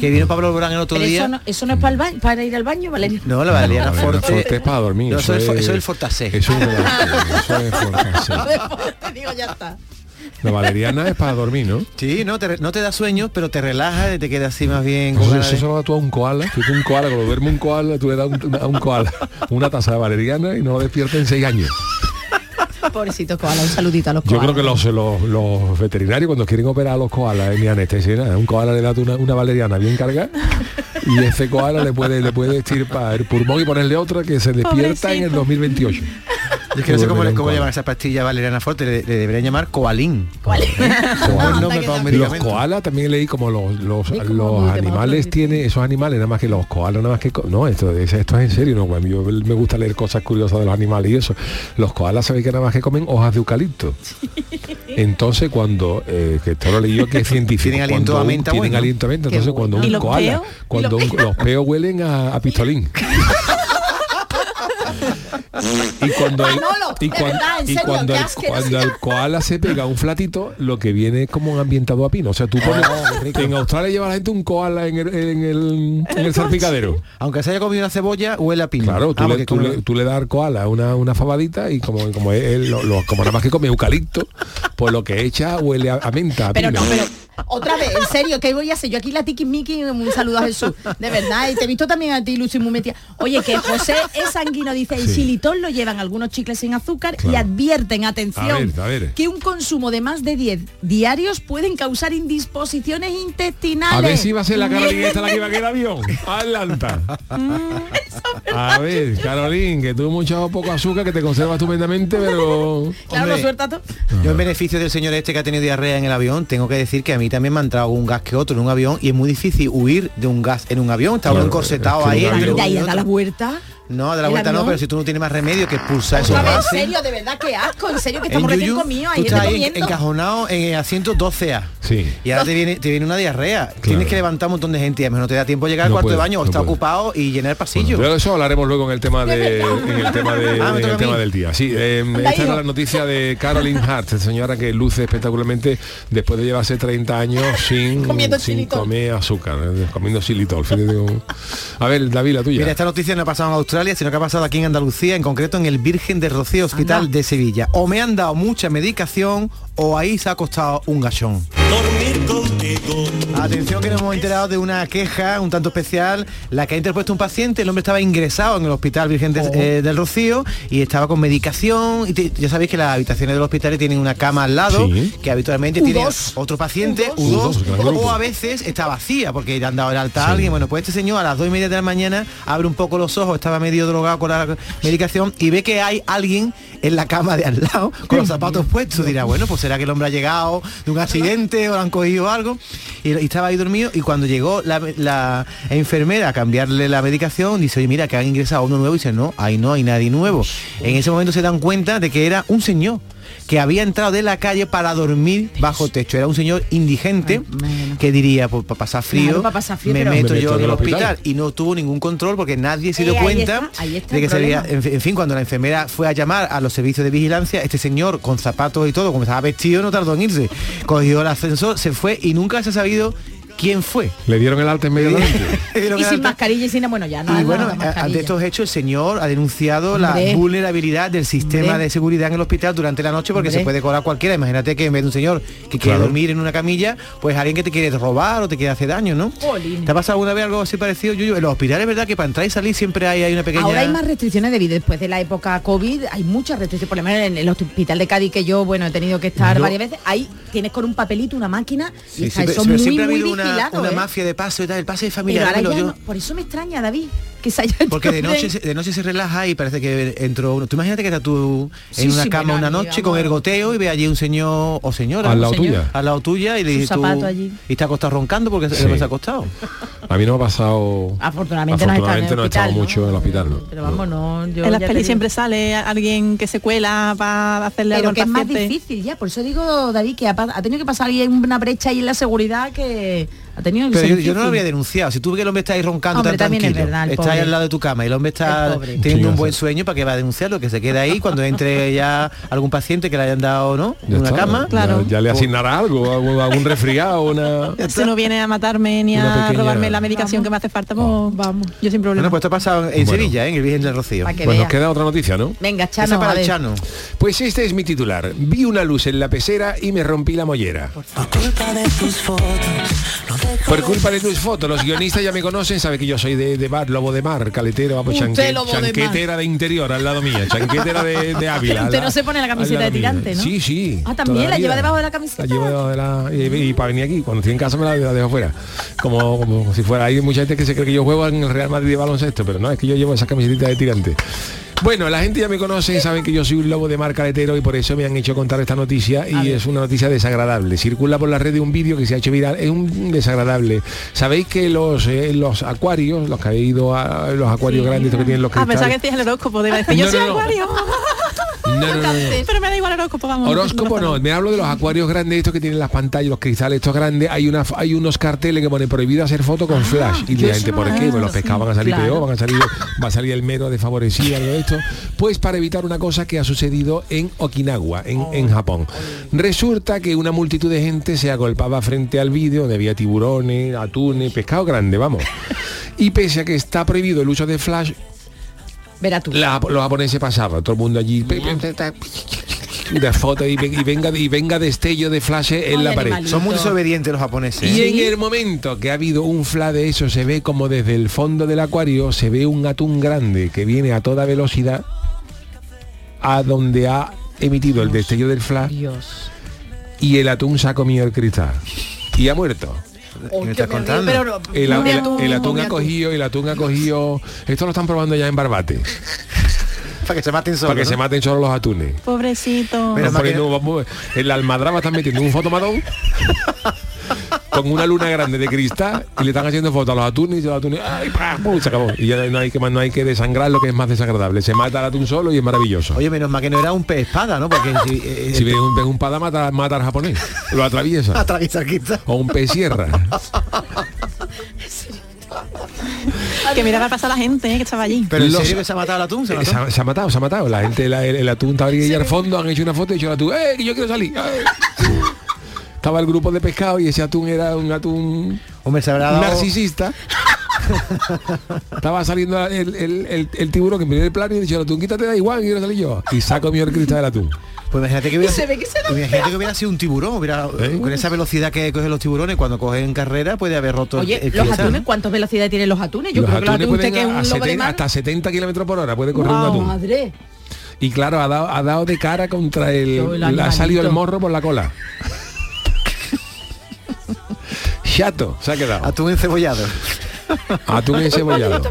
que vino Pablo Alborán el otro Pero día. eso no, eso no es para, el baño, para ir al baño, Valeria. No, la valeriana No, forte. forte es para dormir. No, eso, es, el fortasé. Eso es, eso es fortasé. Digo, ya está. La valeriana es para dormir, ¿no? Sí, no te, re- no te da sueño, pero te relaja y te queda así más bien. con Eso, se lo das tú a un koala. Si tú un koala, cuando duerme un koala, tú le das un- a un koala una taza de valeriana y no lo despierta en seis años. Pobrecito koala, un saludito a los Yo koalas. creo que los, los, los veterinarios cuando quieren operar a los koalas en mi anestesia, un koala le da una, una valeriana bien cargada y ese koala le puede le puede estirpar el pulmón y ponerle otra que se despierta en el 2028. Yo es que no sé cómo, le- cómo llaman esa pastilla valeriana forte, le, le deberían llamar coalín. Los koalas también leí como los, los, Sí, como los muy animales tienen, esos animales nada más que los koalas nada más que no, esto, es- esto es en serio, no, yo me gusta leer cosas curiosas de los animales y eso. Los koalas sabéis que nada más que comen hojas de eucalipto. Entonces cuando, eh, que esto lo leí yo que es científico, Tienen aliento a menta tienen bueno. aliento a menta, entonces cuando un ¿Y los koala, peos? cuando ¿Y un- los los peos huelen a, a pistolín. Y cuando el, Manolo, y de cuan- verdad, en y serio, cuando el, cuando el koala se pega un flatito, lo que viene es como un ambientado a pino. O sea, tú pones, en Australia lleva la gente un koala en el, en el, en el salpicadero. Aunque se haya comido una cebolla, huele a pino. Claro, tú, Ah, le, tú, le, tú le das al koala una, una fabadita y como, como él, lo- lo- como nada más que come eucalipto, pues lo que echa huele a, a menta, a Pero pino. no, pero otra vez, en serio, ¿qué voy a hacer? Yo aquí la tiki miki, un saludo a Jesús. De verdad, y te he visto también a ti, Lucy, muy metida. Oye, que José es sanguino, dice, Sí. Xilitol lo llevan algunos chicles sin azúcar y advierten, atención, A ver, a ver. que un consumo de más de 10 diarios pueden causar indisposiciones intestinales. A ver si va a ser la Carolina esta la que va a quedar avión. Adelanta. A ver, Carolín, que tú mucho poco azúcar, que te conserva estupendamente, pero... Claro, Hombre, todo. Yo en beneficio del señor este que ha tenido diarrea en el avión, tengo que decir que a mí también me ha entrado un gas que otro en un avión y es muy difícil huir de un gas en un avión. Está uno Claro, encorsetado es que ahí. un entre avión- uno De ahí y a dar otro. la vuelta. No, de la ¿El vuelta no, pero si tú no tienes más remedio que expulsar vez, en serio, de verdad, qué asco, en serio, que En estamos recién Yuyu, comidos, tú estás ahí encajonado en el asiento 12A. Sí. Y ahora te viene, te viene una diarrea. Tienes que levantar un montón de gente y a lo mejor no te da tiempo a llegar al No cuarto de baño o no está puede. ocupado y llenar el pasillo. Pero eso hablaremos luego en el tema de en el tema de Ah, en el tema del día. Sí, eh, esta era la noticia de Caroline Hart, señora que luce espectacularmente después de llevarse 30 años sin, Comiendo sin comer azúcar, eh, comiendo xilitol. A ver, David, la tuya. Mira, esta noticia no ha pasado en Australia, sino que ha pasado aquí en Andalucía, en concreto en el Virgen de Rocío Hospital de Sevilla. O me han dado mucha medicación o ahí se ha costado un gachón. Atención que nos hemos enterado de una queja un tanto especial, la que ha interpuesto un paciente, el hombre estaba ingresado en el Hospital Virgen de- eh, del Rocío y estaba con medicación. Y te- ya sabéis que las habitaciones del hospital tienen una cama al lado, Sí. que habitualmente U2. tiene otro paciente, U2. U2, U2, gran grupo. o a veces está vacía porque le han dado el alta a alguien. Bueno, pues este señor a las dos y media de la mañana abre un poco los ojos, estaba medio drogado con la medicación y ve que hay alguien en la cama de al lado con los zapatos puestos. Dirá, bueno, pues será que el hombre ha llegado de un accidente o lo han cogido algo. Y, y estaba ahí dormido y cuando llegó la, la enfermera a cambiarle la medicación, dice, oye, mira, que han ingresado uno nuevo y dice, no, ahí no hay nadie nuevo. En ese momento se dan cuenta de que era un señor que había entrado de la calle para dormir bajo techo. Era un señor indigente que diría, pues para pasar frío, Claro, pa' pasar frío, me pero- meto Me yo meto en el en el hospital. hospital. Y no tuvo ningún control porque nadie se dio Eh, ahí cuenta está, ahí está de que en, en fin, cuando la enfermera fue a llamar a los servicios de vigilancia, este señor con zapatos y todo, como estaba vestido, no tardó en irse. Cogió el ascensor, se fue y nunca se ha sabido quién fue. Le dieron el alta inmediatamente. Pero Y que sin mascarilla y sin bueno ya no y bueno, ante estos hechos el señor ha denunciado la vulnerabilidad del sistema Hombre. de seguridad en el hospital durante la noche porque Hombre. se puede colar cualquiera. Imagínate que en vez de un señor que quiere Claro. dormir en una camilla, pues alguien que te quiere robar o te quiere hacer daño, ¿no? Jolín. ¿Te ha pasado alguna vez algo así parecido, Yuyu? En los hospitales es verdad que para entrar y salir siempre hay, hay una pequeña... Ahora hay más restricciones debido después de la época COVID, hay muchas restricciones, por lo menos en el hospital de Cádiz que yo, bueno, he tenido que estar No. varias veces, ahí tienes con un papelito, una máquina y Sí, está siempre, eso muy, siempre ha muy habido una, una ¿eh? mafia de paso y tal, el pase de Pero familia. ahora dámelo ya yo. no- por eso me extraña, David, Porque de noche, se- de noche se relaja y parece que entró uno. Tú imagínate que estás tú en Sí, una sí, cama una noche con ergoteo y ve allí un señor o señora. Al lado señor, tuya. Al lado tuya y le Su dices tú- zapato allí. Y está acostado roncando porque Sí. se ha acostado. A mí no me ha pasado. Afortunadamente no has estado mucho en el hospital. ¿no? Pero vamos, no, yo en las pelis digo. siempre sale alguien que se cuela para hacerle algo Pero al que es más difícil ya, por eso digo, David, que ha, ha tenido que pasar ahí una brecha ahí en la seguridad que ha tenido que Pero ser yo, yo no lo habría denunciado. Si tú ves que el hombre está ahí roncando Hombre, tan también es tranquilo, verdad, el está ahí al lado de tu cama y el hombre está El teniendo Sí, un buen sueño, ¿para que va a denunciarlo? Que se quede ahí cuando entre ya algún paciente que le hayan dado, ¿no? Ya una está, cama. ya- Claro. Ya, le asignará algo, algún, algún resfriado, una. Si no viene a matarme ni a pequeña- robarme la medicación que me hace falta, pues vamos. Yo sin problema. Bueno, pues esto ha pasado en Bueno. Sevilla, ¿eh? en el Virgen del Rocío. Pues nos queda otra noticia, ¿no? Venga, Esa Chano, para a el ver. Chano. Pues este es mi titular. Vi una luz en la pecera y me rompí la mollera. Por culpa de tus fotos, los guionistas ya me conocen, saben que yo soy de, de bar, lobo de mar, caletero, vamos, chanque- de chanquetera de, interior al lado mía, chanquetera de, de Ávila. Usted no se pone la camiseta de tirante, ¿no? Sí, sí. Ah, también, la lleva debajo de la camiseta. La llevo debajo de la... Y, y para venir aquí, cuando estoy en casa me la, la dejo fuera. Como, como si fuera... Hay mucha gente que se cree que yo juego en el Real Madrid de baloncesto, pero no, es que yo llevo esa camiseta de tirante. Bueno, la gente ya me conoce, saben que yo soy un lobo de mar caletero y por eso me han hecho contar esta noticia y es una noticia desagradable. Circula por la red de un vídeo que se ha hecho viral, es un desagradable. Sabéis que los eh, los acuarios, los que habéis ido a los acuarios grandes estos que tienen los Ah, cristales. pensaba que el horóscopo, de decir, yo No, soy no, no. acuario. No, no, no. Pero me da igual horóscopo, vamos. Horóscopo no, me hablo de los acuarios grandes, estos que tienen las pantallas, los cristales, estos grandes, hay una hay unos carteles que ponen prohibido hacer fotos con flash. Y yo la gente, ¿por qué? Pues los pescados van a salir Claro. peor, van a salir, va a salir el mero desfavorecido, esto. Pues para evitar una cosa que ha sucedido en Okinawa, en, en Japón. Resulta que una multitud de gente se agolpaba frente al vídeo, donde había tiburones, atunes, pescado grande, vamos. Y pese a que está prohibido el uso de flash, Verá tú. la- los japoneses pasaban, todo el mundo allí de foto y, ve- y venga y venga destello de flash en la pared. Son muy desobedientes los japoneses. Y ¿eh? en el momento que ha habido un flash de eso, se ve como desde el fondo del acuario se ve un atún grande que viene a toda velocidad a donde ha emitido el destello del flash Dios. y el atún se ha comido el cristal y ha muerto. ¿Qué me estás contando? El, el- atún, el atún pobre ha cogido, el atún ha cogido. Esto lo están probando ya en Barbate. Para que se maten solos. Para que ¿no? se maten solo los atunes. Pobrecito. Poniendo- vamos, en la almadraba están metiendo un fotomatón con una luna grande de cristal y le están haciendo fotos a los atunes y los atunes ¡ay, pa! ¡pum! se acabó y ya no hay que no hay que desangrar lo que es más desagradable se mata al atún solo y es maravilloso Oye, menos mal que no era un pez espada, ¿no? Porque si, eh, si ve un, ve un pada mata, mata al japonés lo atraviesa atraviesa el cristal. o un pez sierra Que mira va a pasar la gente eh, que estaba allí. Pero en Los- serio que se ha matado el atún, se Eh, mató? se, ha, se ha matado se ha matado la gente la- el, el atún estaba ahí al fondo han hecho una foto y dicho el atún ¡eh, que yo quiero salir! ¡eh! estaba el grupo de pescado y ese atún era un atún Hombre, se habrá dado... narcisista estaba saliendo el, el, el- el tiburón que en primer plano y dicho el atún quítate da igual quiero salir yo y comido el cristal del atún Pues imagínate que hubiera, Se ve que se imagínate que hubiera sido un tiburón, hubiera, ¿Eh? con esa velocidad que cogen los tiburones, cuando cogen carrera puede haber roto el- Oye, el los atunes, ¿no? ¿cuántas velocidades tienen los atunes? Yo los creo que los atunes atunes que es a un lobo de 70 mar. hasta 70 kilómetros por hora puede correr un atún madre. y claro ha dado, ha dado de cara contra el, ha salido el morro por la cola chato se ha quedado Atún encebollado. atún encebollado los.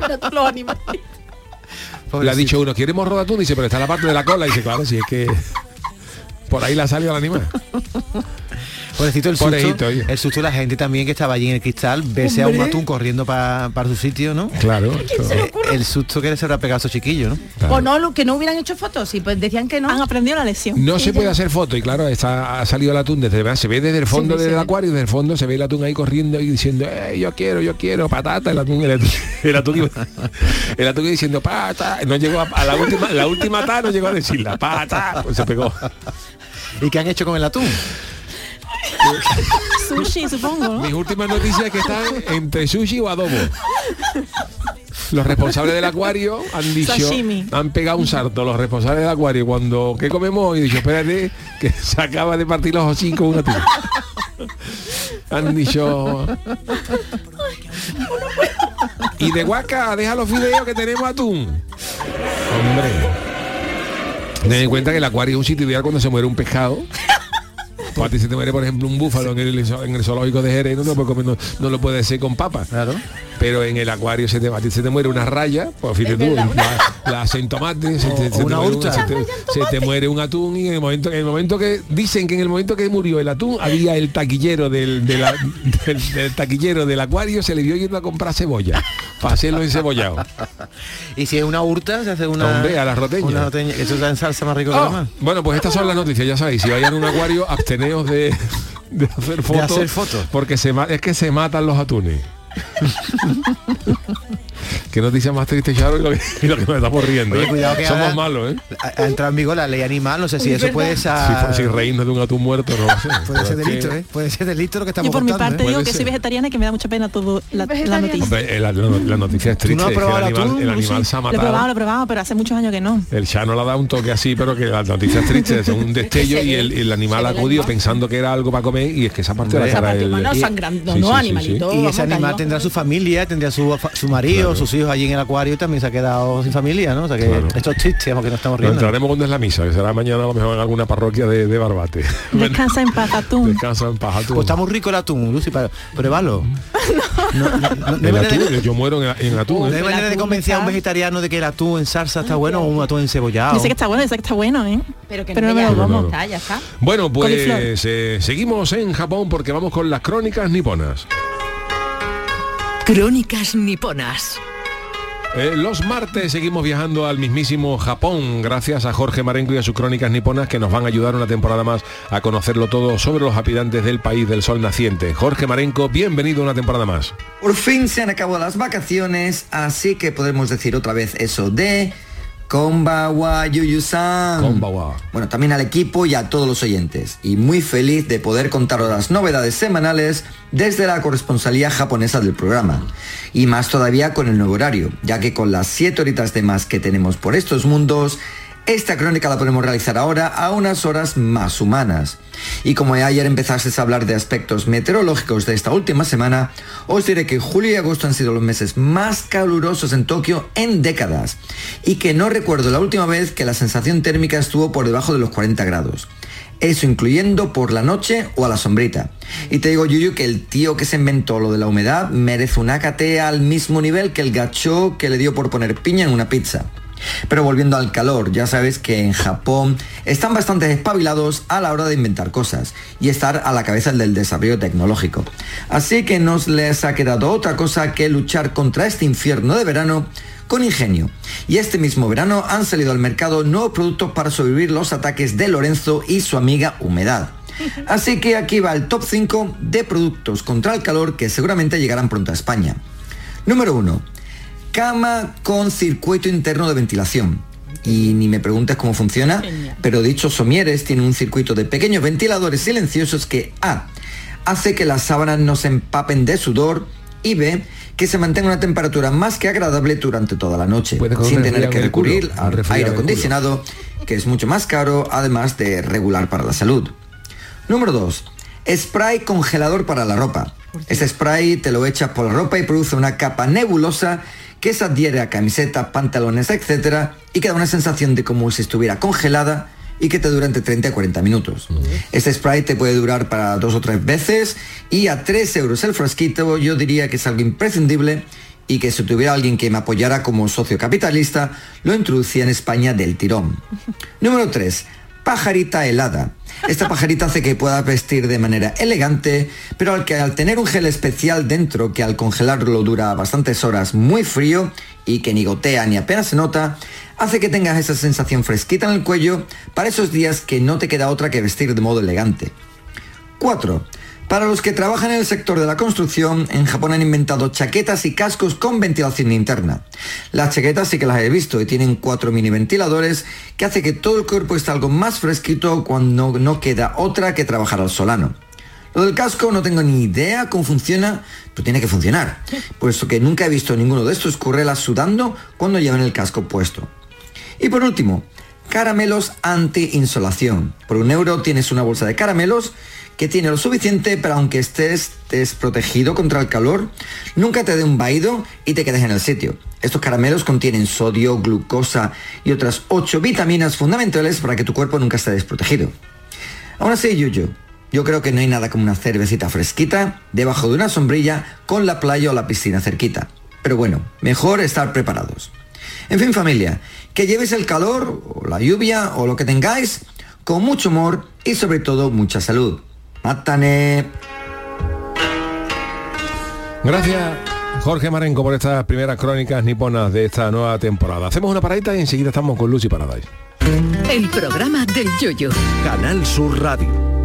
Le ha dicho uno, ¿quiere morro de atún? Dice, pero está la parte de la cola. dice, claro, si es que por ahí le ha salido el animal. Pobrecito el susto, Pobrecito, oye. el susto de la gente también que estaba allí en el cristal, verse a un atún corriendo pa- para su sitio, ¿no? Claro. el susto que se habrá pegado a esos chiquillos, ¿no? claro. O no, lo- que no hubieran hecho fotos, y pues decían que no. Han aprendido la lección. No se puede hacer foto y claro, está, ha salido el atún desde se ve desde el fondo Sí, del acuario, desde el fondo se ve el atún ahí corriendo y diciendo, "Eh, yo quiero, yo quiero, patata, el atún, el atún, el atún, iba- el atún iba diciendo pata, no llegó a, a la última, la última ta no llegó a decirla, pata, pues se pegó. ¿Y qué han hecho con el atún? Sushi, supongo, ¿no? Mis últimas noticias que están entre sushi o adobo. Los responsables del acuario han dicho, Sashimi. han pegado un sarto los responsables del acuario cuando ¿qué comemos? Y dicho, espérate, que se acaba de partir los hocicos un atún. Han dicho. Y de guaca, deja los fideos que tenemos atún. Hombre. Ten en cuenta que el acuario es un sitio ideal cuando se muere un pescado. A ti se te muere, por ejemplo, un búfalo en el, en el zoológico de Jerez, no, te lo puedes comer, no, no lo puedes hacer con papas. Claro. Pero en el acuario se te, a ti se te muere una raya, pues fíjate tú, la, la hacen tomate, se, te- O- se te una se, te, se te muere un atún y en el momento, en el momento que dicen que en el momento que murió el atún había el taquillero del, de la- del, del taquillero del acuario se le dio yendo a comprar cebolla para hacerlo encebollado. Y si es una hurta, se hace una... Hombre, a la roteña. Una roteña. Eso está en salsa más rico que Oh, lo más. bueno, pues estas son las noticias, ya sabéis, si vayan a un acuario, absteneos de, de hacer fotos. hacer fotos. Porque se es que se matan los atunes. Qué noticia más triste, Charo, y lo que, y lo que nos estamos riendo. Oye, ¿eh? cuidado que Somos ahora- malos, ¿eh? Ha, ha entrado en vigor la ley animal, no sé si Es eso puede Si, ser... fue- si reírnos de un atún muerto, no lo sé. Puede ser delito, ¿eh? Puede ser delito lo que estamos Yo por mi parte ¿eh? digo que ser. soy vegetariana y que me da mucha pena todo la, noticia. Hombre, la, la- la noticia es ¿Tú triste. no el animal, atún, el animal se ha Lo he probado, matado. lo he probado, pero hace muchos años que no. El Chano le ha dado un toque así, pero que la noticia es triste, es un destello y el, el animal animal. pensando que era algo para comer y es que esa parte de la cara sangrando, no, animalito. Y ese animal tendrá su familia, tendría su, su marido, Claro. sus hijos allí en el acuario y también se ha quedado sin familia, ¿no? O sea que Claro. esto es triste, porque no estamos riendo. entraremos cuando es la misa, que será mañana a lo mejor en alguna parroquia de, de Barbate. Descansa en paz, atún. Descansa en paz, atún. Pues está muy rico el atún, Lucy, para, pruébalo. No, no, no, no hay El manera atún, de- yo muero en, en atún. no ¿eh? hay manera de convencer a un vegetariano de que el atún en salsa está bueno o un atún encebollado. Dice que está bueno, dice que está bueno, ¿eh? Pero que Pero no, me lo como. Ya está, ya está. Bueno, pues eh, seguimos en Japón porque vamos con las crónicas niponas. Crónicas niponas. Eh, los martes seguimos viajando al mismísimo Japón, gracias a Jorge Marenco y a sus crónicas niponas que nos van a ayudar una temporada más a conocerlo todo sobre los habitantes del país del sol naciente. Jorge Marenco, bienvenido una temporada más. Por fin se han acabado las vacaciones, así que podremos decir otra vez eso de Konbawa Yuyu-san. Konbawa. Bueno, también al equipo y a todos los oyentes. Y muy feliz de poder contaros las novedades semanales desde la corresponsalía japonesa del programa. Y más todavía con el nuevo horario, ya que con las 7 horitas de más que tenemos por estos mundos, esta crónica la podemos realizar ahora a unas horas más humanas. Y como ayer empezasteis a hablar de aspectos meteorológicos de esta última semana, os diré que julio y agosto han sido los meses más calurosos en Tokio en décadas. Y que no recuerdo la última vez que la sensación térmica estuvo por debajo de los 40 grados. Eso incluyendo por la noche o a la sombrita. Y te digo, Yuyu, que el tío que se inventó lo de la humedad merece una catea al mismo nivel que el gacho que le dio por poner piña en una pizza. Pero volviendo al calor, ya sabes que en Japón están bastante espabilados a la hora de inventar cosas y estar a la cabeza del desarrollo tecnológico. Así que no les ha quedado otra cosa que luchar contra este infierno de verano con ingenio. Y este mismo verano han salido al mercado nuevos productos para sobrevivir los ataques de Lorenzo y su amiga Humedad. Así que aquí va el top 5 de productos contra el calor que seguramente llegarán pronto a España. Número 1 cama con circuito interno de ventilación. Y ni me preguntes cómo funciona, pero dichos somieres tienen un circuito de pequeños ventiladores silenciosos que A. hace que las sábanas no se empapen de sudor y B. que se mantenga una temperatura más que agradable durante toda la noche, sin tener que recurrir al aire acondicionado, que es mucho más caro, además de regular para la salud. Número 2. Spray congelador para la ropa. Este spray te lo echas por la ropa y produce una capa nebulosa que se adhiere a camisetas, pantalones, etc. y que da una sensación de como si estuviera congelada y que te dura entre 30 y 40 minutos. Este spray te puede durar para dos o tres veces y a 3 euros el frasquito yo diría que es algo imprescindible y que si tuviera alguien que me apoyara como socio capitalista, lo introducía en España del tirón. Número 3 pajarita helada. Esta pajarita hace que puedas vestir de manera elegante, pero al que al tener un gel especial dentro que al congelarlo dura bastantes horas muy frío y que ni gotea ni apenas se nota, hace que tengas esa sensación fresquita en el cuello para esos días que no te queda otra que vestir de modo elegante. 4. Para los que trabajan en el sector de la construcción, en Japón han inventado chaquetas y cascos con ventilación interna. Las chaquetas sí que las he visto y tienen cuatro mini ventiladores que hace que todo el cuerpo esté algo más fresquito cuando no queda otra que trabajar al solano. Lo del casco no tengo ni idea cómo funciona, pero tiene que funcionar, puesto que nunca he visto ninguno de estos currelas sudando cuando llevan el casco puesto. Y por último, caramelos anti-insolación. Por un euro tienes una bolsa de caramelos que tiene lo suficiente para aunque estés desprotegido contra el calor, nunca te dé un vaído y te quedes en el sitio. Estos caramelos contienen sodio, glucosa y otras 8 vitaminas fundamentales para que tu cuerpo nunca esté desprotegido. Aún así, Yuyu, yo creo que no hay nada como una cervecita fresquita debajo de una sombrilla con la playa o la piscina cerquita. Pero bueno, mejor estar preparados. En fin familia, que lleves el calor o la lluvia o lo que tengáis con mucho humor y sobre todo mucha salud. ¡Mátane! Gracias. Jorge Marenco por estas primeras crónicas niponas de esta nueva temporada. Hacemos una paradita y enseguida estamos con Lucy Paradise. El programa del Yoyo. Canal Sur Radio.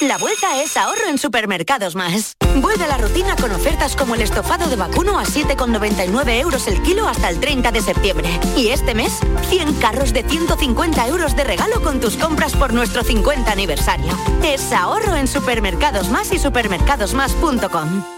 La vuelta es ahorro en Supermercados Más. Vuelve a la rutina con ofertas como el estofado de vacuno a 7,99 euros el kilo hasta el 30 de septiembre. Y este mes, 100 carros de 150 euros de regalo con tus compras por nuestro 50 aniversario. Es ahorro en Supermercados Más y supermercadosmás.com.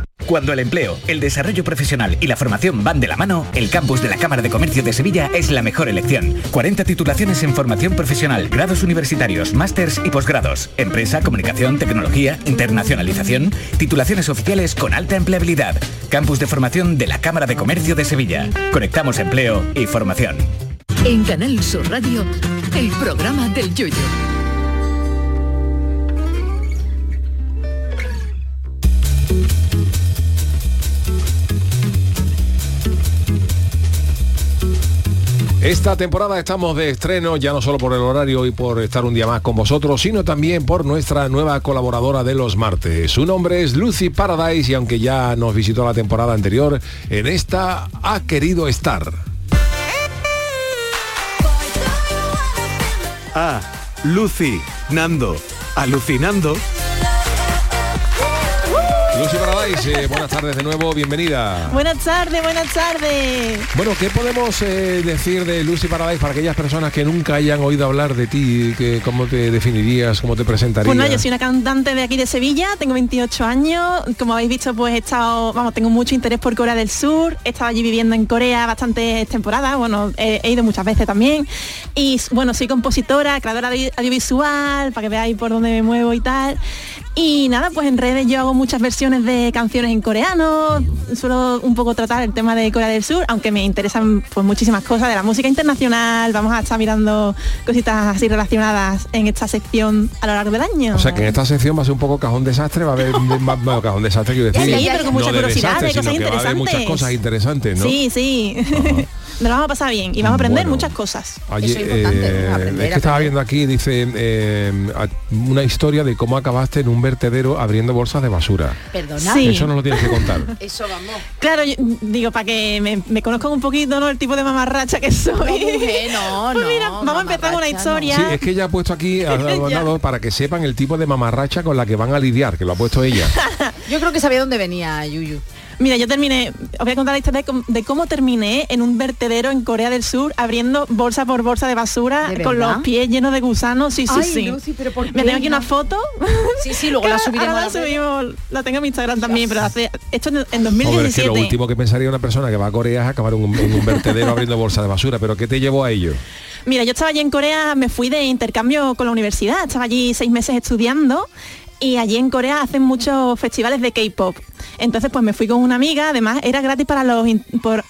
Cuando el empleo, el desarrollo profesional y la formación van de la mano, el campus de la Cámara de Comercio de Sevilla es la mejor elección. 40 titulaciones en formación profesional, grados universitarios, másters y posgrados, empresa, comunicación, tecnología, internacionalización, titulaciones oficiales con alta empleabilidad. Campus de formación de la Cámara de Comercio de Sevilla. Conectamos empleo y formación. En Canal Sur Radio, el programa del Yoyo. Esta temporada estamos de estreno, ya no solo por el horario y por estar un día más con vosotros, sino también por nuestra nueva colaboradora de los martes. Su nombre es Lucy Paradise y aunque ya nos visitó la temporada anterior, en esta ha querido estar. Ah, Lucy, Nando, alucinando. Paradise, eh, buenas tardes de nuevo, bienvenida. Buenas tardes, buenas tardes. Bueno, ¿qué podemos eh, decir de Lucy Paradise para aquellas personas que nunca hayan oído hablar de ti? Que, ¿Cómo te definirías? ¿Cómo te presentarías? Bueno, yo soy una cantante de aquí de Sevilla, tengo 28 años, como habéis visto pues he estado, vamos, tengo mucho interés por Corea del Sur, he estado allí viviendo en Corea bastantes temporadas, bueno, he, he ido muchas veces también y bueno, soy compositora, creadora de audiovisual, para que veáis por dónde me muevo y tal. Y nada, pues en redes yo hago muchas versiones de canciones en coreano, suelo un poco tratar el tema de Corea del Sur, aunque me interesan pues muchísimas cosas de la música internacional, vamos a estar mirando cositas así relacionadas en esta sección a lo largo del año. O sea que en esta sección va a ser un poco cajón desastre, va a haber más, cajón desastre quiero decir. Sí, pero con mucha no de curiosidad, desastre, de cosas que va a haber muchas interesantes. cosas interesantes, ¿no? Sí, sí. Nos lo vamos a pasar bien y vamos a aprender Bueno. muchas cosas. Oye, eh, es que estaba viendo aquí, dice, eh, una historia de cómo acabaste en un vertedero abriendo bolsas de basura. Perdona. Sí. Eso no lo tienes que contar. Eso vamos. Claro, yo- digo, para que me, me conozcan un poquito, ¿no? El tipo de mamarracha que soy. No, mujer, no, Pues no, mira, vamos a empezar con una historia. Sí, es que ella ha puesto aquí para que sepan el tipo de mamarracha con la que van a lidiar, que lo ha puesto ella. Yo creo que sabía dónde venía Yuyu. Mira, yo terminé, os voy a contar la historia de, cómo- de cómo terminé en un vertedero en Corea del Sur abriendo bolsa por bolsa de basura ¿De con los pies llenos de gusanos. Sí, sí, Ay, sí. Lucy, pero ¿por Me tengo aquí una foto. Sí, sí, luego la subiremos. la subimos, la tengo en mi Instagram también, pero hace esto en, en Joder, es que 2017. lo último que pensaría una persona que va a Corea es acabar en un, en un vertedero abriendo bolsas de basura, pero ¿qué te llevó a ello? Mira, yo estaba allí en Corea, me fui de intercambio con la universidad, estaba allí seis meses estudiando y allí en Corea hacen muchos festivales de K-pop. Entonces pues me fui con una amiga, además era gratis para los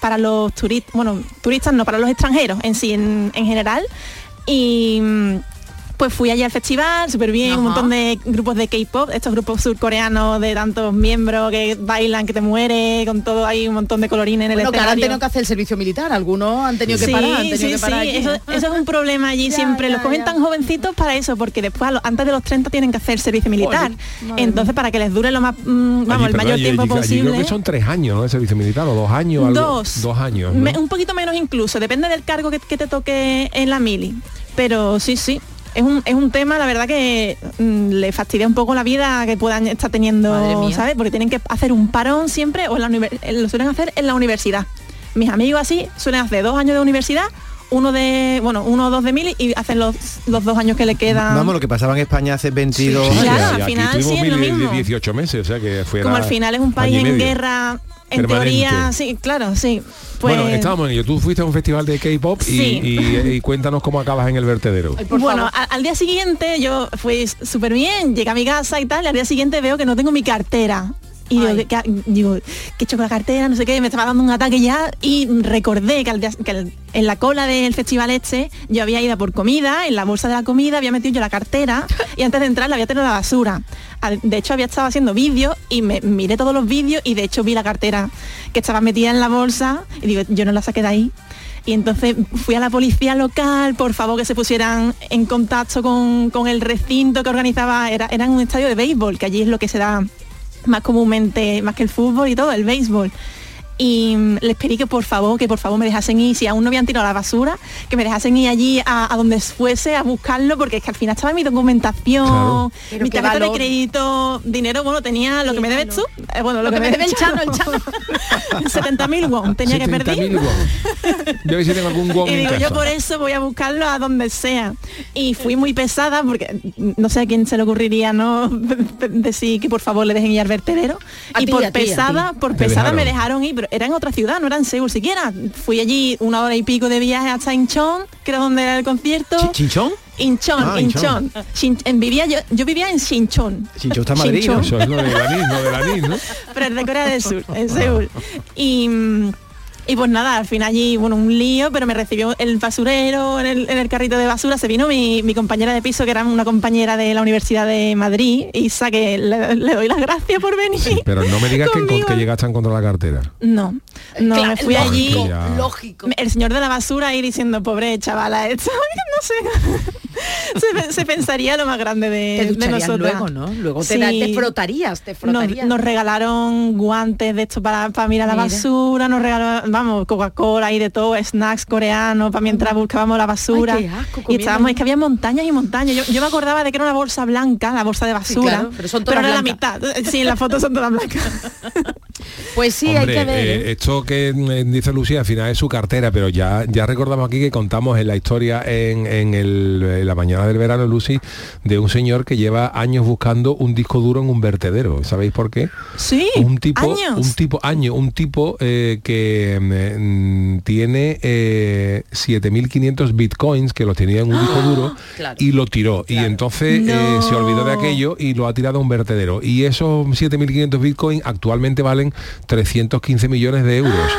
para los turistas, bueno, turistas no, para los extranjeros en sí, en, en general. Y pues fui allí al festival, súper bien, un montón de grupos de K-pop, estos grupos surcoreanos de tantos miembros que bailan, que te muere, con todo ahí un montón de colorines en el Bueno, que ahora han escenario. tenido que hacer el servicio militar. Algunos han tenido que Sí, parar. Han tenido sí, que parar sí, eso, eso es un problema allí Ya, siempre. ya, los cogen ya. tan jovencitos para eso, porque después, a antes de los 30, tienen que hacer servicio militar. Entonces, para que les dure lo más, mm, vamos, Allí, el mayor allí- tiempo allí- allí posible. creo que son tres años, ¿no? De servicio militar, o dos años, algo. Dos. Dos años. ¿no? Me- un poquito menos incluso, depende del cargo que, que te toque en la mili. Pero sí, sí. Es un, es un tema, la verdad, que mm, le fastidia un poco la vida que puedan estar teniendo. ¿sabes? Porque tienen que hacer un parón siempre o en la eh, lo suelen hacer en la universidad. Mis amigos así suelen hacer dos años de universidad, uno de, bueno, uno o dos de mili y hacen los, los dos años que le quedan. Vamos, lo que pasaba en España hace 22 Sí, Claro, al final sí es lo mil de- de mismo. 18 meses, o sea que fue Como al final es un país en guerra, en Permanente. teoría, sí, claro, sí. Pues, Bueno, estábamos en ello. Tú fuiste a un festival de K-pop y, Sí. y- y cuéntanos cómo acabas en el vertedero. bueno, a- al día siguiente yo fui súper bien, llegué a mi casa y tal, y al día siguiente veo que no tengo mi cartera. Y digo, ¿qué, qué- digo, ¿qué he hecho con la cartera? No sé qué, me estaba dando un ataque ya y recordé que, al día- que al- en la cola del festival este yo había ido por comida, en la bolsa de la comida había metido yo la cartera y antes de entrar la había tenido en la basura. De hecho había estado haciendo vídeos y me miré todos los vídeos y de hecho vi la cartera que estaba metida en la bolsa y digo, yo no la saqué de ahí. Y entonces fui a la policía local, por favor que se pusieran en contacto con, con el recinto que organizaba, era, era un estadio de béisbol, que allí es lo que se da más comúnmente, más que el fútbol y todo, el béisbol y mm, les pedí que por favor, que por favor me dejasen ir, si aún no habían tirado la basura, que me dejasen ir allí a, a donde fuese a buscarlo, porque es que al final estaba mi documentación, Claro. Mi tarjeta de crédito, dinero, bueno, tenía lo que me debes tú, eh, bueno, lo, que, me debe el chano, el chano. 70.000 won tenía que perder. 70.000 won. Yo si tengo algún won Y en digo, casa. yo por eso voy a buscarlo a donde sea. Y fui muy pesada porque no sé a quién se le ocurriría no decir que por favor le dejen ir al vertedero. A y por pesada, por pesada me dejaron. dejaron ir, pero era en otra ciudad, no era en Seúl siquiera. Fui allí una hora y pico de viaje hasta Incheon, que era donde era el concierto. ¿Chinchón? Incheon, Ah, en- vivía yo, yo vivía en Sinchon. Chinchón está en Madrid. Eso es lo del anís, ¿no? pero es de Corea del Sur, en Seúl. Y, mm, y pues nada, al final allí, bueno, un lío, pero me recibió el basurero en el, en el carrito de basura. Se vino mi, mi compañera de piso, que era una compañera de la Universidad de Madrid, Isa, que le, le doy las gracias por venir. Pero no me digas que, que llegaste a encontrar la cartera. No, no, Claro, me fui lógico, allí. Ya. Lógico. El señor de la basura ahí diciendo, pobre chavala, esto, no sé. se, se pensaría lo más grande de, Te de ducharías nosotras. luego, ¿no? Luego te, da- te frotarías, te nos, frotarías. nos regalaron guantes de esto para, para mirar la basura, nos regalaron, vamos, Coca-Cola y de todo, snacks coreanos, para mientras buscábamos la basura. Ay, qué asco, y estábamos, es que había montañas y montañas. Yo, yo me acordaba de que era una bolsa blanca, la bolsa de basura, claro, pero son todas era la mitad. Sí, en la foto son todas blancas. Pues sí, Hombre, hay que ver. eh, ¿eh? esto que eh, dice Lucía al final es su cartera, pero ya, ya recordamos aquí que contamos en la historia en, en el- en la mañana del verano, Lucy, de un señor que lleva años buscando un disco duro en un vertedero. ¿Sabéis por qué? Sí, un tipo, años. un tipo, año, un tipo eh, que mm, tiene eh, 7.500 bitcoins que los tenía en un disco duro Claro. y lo tiró. Y entonces se olvidó de aquello y lo ha tirado a un vertedero. Y esos 7.500 bitcoins actualmente valen 315 millones de euros.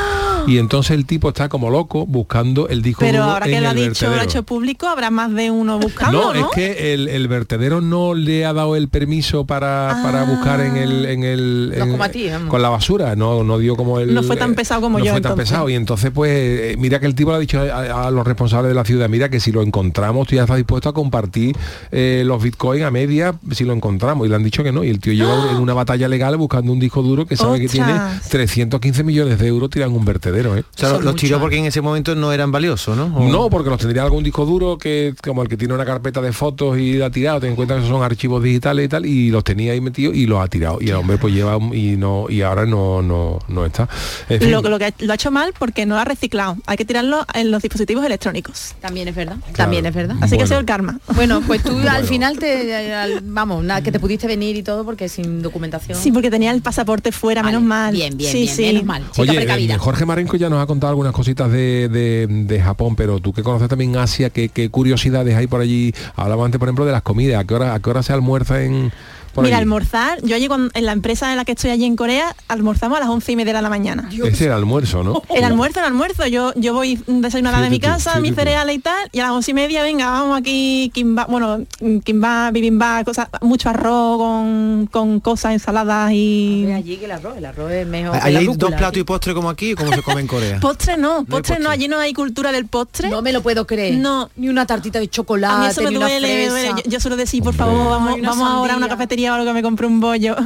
Y entonces el tipo está como loco buscando el disco Pero duro ahora en que lo ha dicho, lo ha vertedero. hecho público, habrá más de uno buscando, No, ¿no? es que el, el vertedero no le ha dado el permiso para, para buscar en el, en el No en- como a ti, vamos. con la basura, no, no dio como el No fue tan eh, pesado como no yo, fue tan entonces. pesado y entonces pues eh, mira que el tipo le ha dicho a, a los responsables de la ciudad, mira que si lo encontramos tú ya estás dispuesto a compartir eh, los bitcoins a media si lo encontramos y le han dicho que no y el tío lleva en una batalla legal buscando un disco duro que sabe que tiene Ostras. 315 millones de euros tirado en un vertedero, ¿eh? O sea, los tiró porque en ese momento no eran valiosos, ¿no? O- No, porque los tendría algún disco duro que como el que tiene una carpeta de fotos y la ha tirado, ten en cuenta que esos son archivos digitales y tal, y los tenía ahí metidos y los ha tirado. Y el hombre pues lleva un- y no y ahora no no, no está. En fin, Lo, lo que lo ha hecho mal porque no lo ha reciclado. Hay que tirarlo en los dispositivos electrónicos. También es verdad. También es verdad. Así que Bueno. ha sido el karma. Bueno, pues tú al final te al- vamos, nada, que te pudiste venir y todo porque sin documentación. Sí, porque tenía el pasaporte fuera, menos mal. Bien, bien, sí, bien, sí. menos mal. Chica Oye, eh, Jorge Marenco ya nos ha contado algunas cositas de, de- de Japón, pero tú que conoces también Asia, ¿qué, qué curiosidades hay por allí? Hablamos antes, por ejemplo, de las comidas. ¿A qué hora, a qué hora se almuerza en por Mira, allí? almorzar, yo allí cuando- en la empresa en la que estoy allí en Corea, almorzamos a las once y media de la mañana. Ese es el almuerzo, ¿no? El almuerzo, el almuerzo, yo, yo voy desayunada de mi casa, fíjate mis cereales y tal, y a las once y media, venga, vamos aquí, kimba, bueno, kimba, bibimbap, cosas, mucho arroz con, con cosas, ensaladas y... allí que el arroz, el arroz es mejor. que ¿Ahí la hay dos platos aquí. y postre como aquí o cómo se come en Corea? Postre no, postre no, postre. allí no hay cultura del postre. No me lo puedo creer. No. Ni una tartita de chocolate, A mí eso me ni una duele, me fresa. duele. Yo, yo suelo decir, por favor, vamos, Ay, vamos ahora a una sandía. Cafetería o algo que me compre un bollo.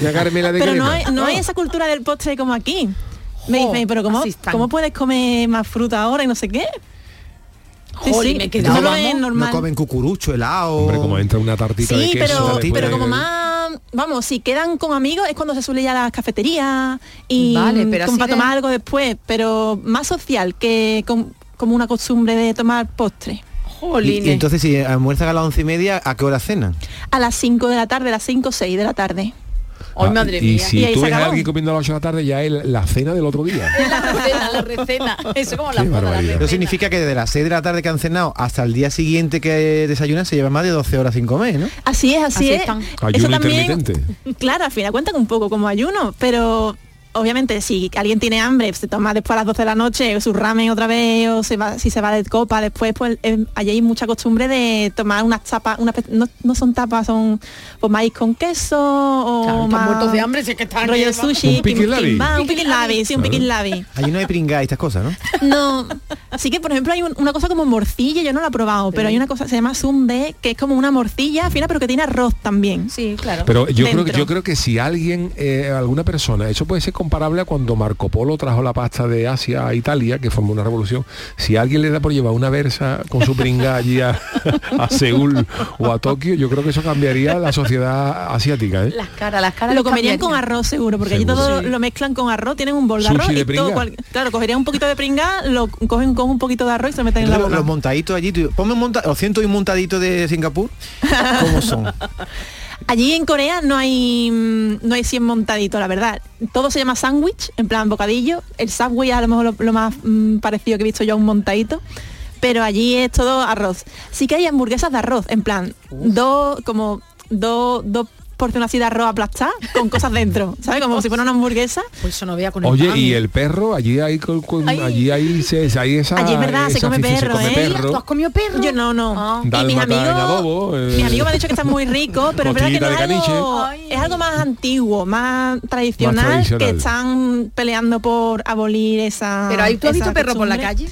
De pero crema. no hay, no hay esa cultura del postre como aquí. Me dicen, pero ¿cómo. ¿cómo puedes comer más fruta ahora y no sé qué? Sí, me quedado, no es normal. No comen cucurucho, helado. Hombre, como entra una tartita de Sí, queso. pero, pero de- como más, vamos, si quedan con amigos es cuando se suele ir a las cafeterías y Vale, pero como así para de- tomar algo después, pero más social que com- como una costumbre de tomar postre. Y, y entonces si almuerzan a las once y media, ¿a qué hora cenan? A las 5 de la tarde, a las 5 o 6 de la tarde. Ah, y si Y tú ves a alguien comiendo a las 8 de la tarde, ya es la cena del otro día. La recena, la recena. Eso como la boda, la. Eso significa que desde las 6 de la tarde que han cenado hasta el día siguiente que desayunan se llevan más de 12 horas sin comer, ¿no? Así es, así, Así es. están. Eso Ayuno también, intermitente. claro, al final cuentan un poco como ayuno, pero obviamente si alguien tiene hambre, se toma después a las 12 de la noche su ramen otra vez o se va, si se va de copa después, pues eh, allí hay mucha costumbre de tomar unas tapas, una, pe- no, no son tapas, son pues, maíz con queso o Claro, están más muertos de hambre, si es que están rollo sushi, Un piqui kim- labi. un piqui labi, sí, un Claro. piqui labi. Allí no hay pringá y estas cosas, ¿no? No, así que por ejemplo hay un- una cosa como morcilla, yo no la he probado, pero hay una cosa se llama sundae que es como una morcilla fina pero que tiene arroz también. Sí, claro. Pero yo creo, que- yo creo que si alguien, eh, alguna persona, eso puede ser comparable a cuando Marco Polo trajo la pasta de Asia a Italia, que formó una revolución. Si alguien le da por llevar una versa con su pringa allí a, a Seúl o a Tokio, yo creo que eso cambiaría la sociedad asiática. ¿eh? Las caras, las caras. Lo comerían con arroz seguro, porque allí todo Sí. lo mezclan con arroz, tienen un bol de arroz de y todo cual- claro, cogerían un poquito de pringa, lo cogen con un poquito de arroz y se meten en la boca. los montaditos allí, tú- ponme un monta los cientos y un montadito de Singapur, ¿cómo son? Allí en Corea no hay mm, no hay 100 montaditos, la verdad. Todo se llama sándwich, en plan bocadillo. El subway es a lo mejor lo, lo más mm, parecido que he visto yo a un montadito. Pero allí es todo arroz. Sí que hay hamburguesas de arroz, en plan, dos, como dos, dos porciones así de arroz aplastadas con cosas dentro, ¿sabes? Como si fuera una hamburguesa. Pues eso no vea con el Oye, pan. y el perro, allí hay, con- con- Ay. allí hay, se- hay esa, Allí es verdad, se come perro, se come ¿eh? perro. ¿Tú has comido perro? Yo no, no. Y mis amigos, adobo, eh, mis amigos me han dicho que está muy rico, pero es verdad que no es algo, es algo más antiguo, más tradicional, Más tradicional. que están peleando por abolir esa. Pero ahí tú has visto perro por la calle.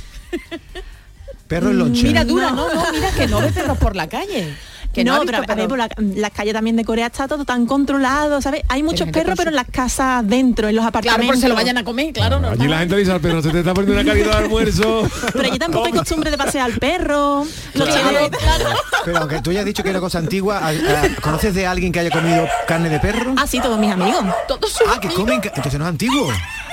Perro en loncha. Mira, dura, no, no, mira que no ve perros por la calle. Que no, pero visto a ver, perros. por la, las calles también de Corea está todo tan controlado, ¿sabes? Hay muchos perros, pero en las casas dentro, en los Claro, apartamentos. por se lo vayan a comer, claro, no. Allí la gente dice al perro, se te está poniendo una carita de almuerzo. Pero allí tampoco hay costumbre de pasear al perro. Pero aunque tú hayas dicho que era cosa antigua, ¿a- a- ¿conoces de alguien que haya comido carne de perro? Ah, sí, todos mis amigos. Todos Ah, que comen, entonces no es antiguo.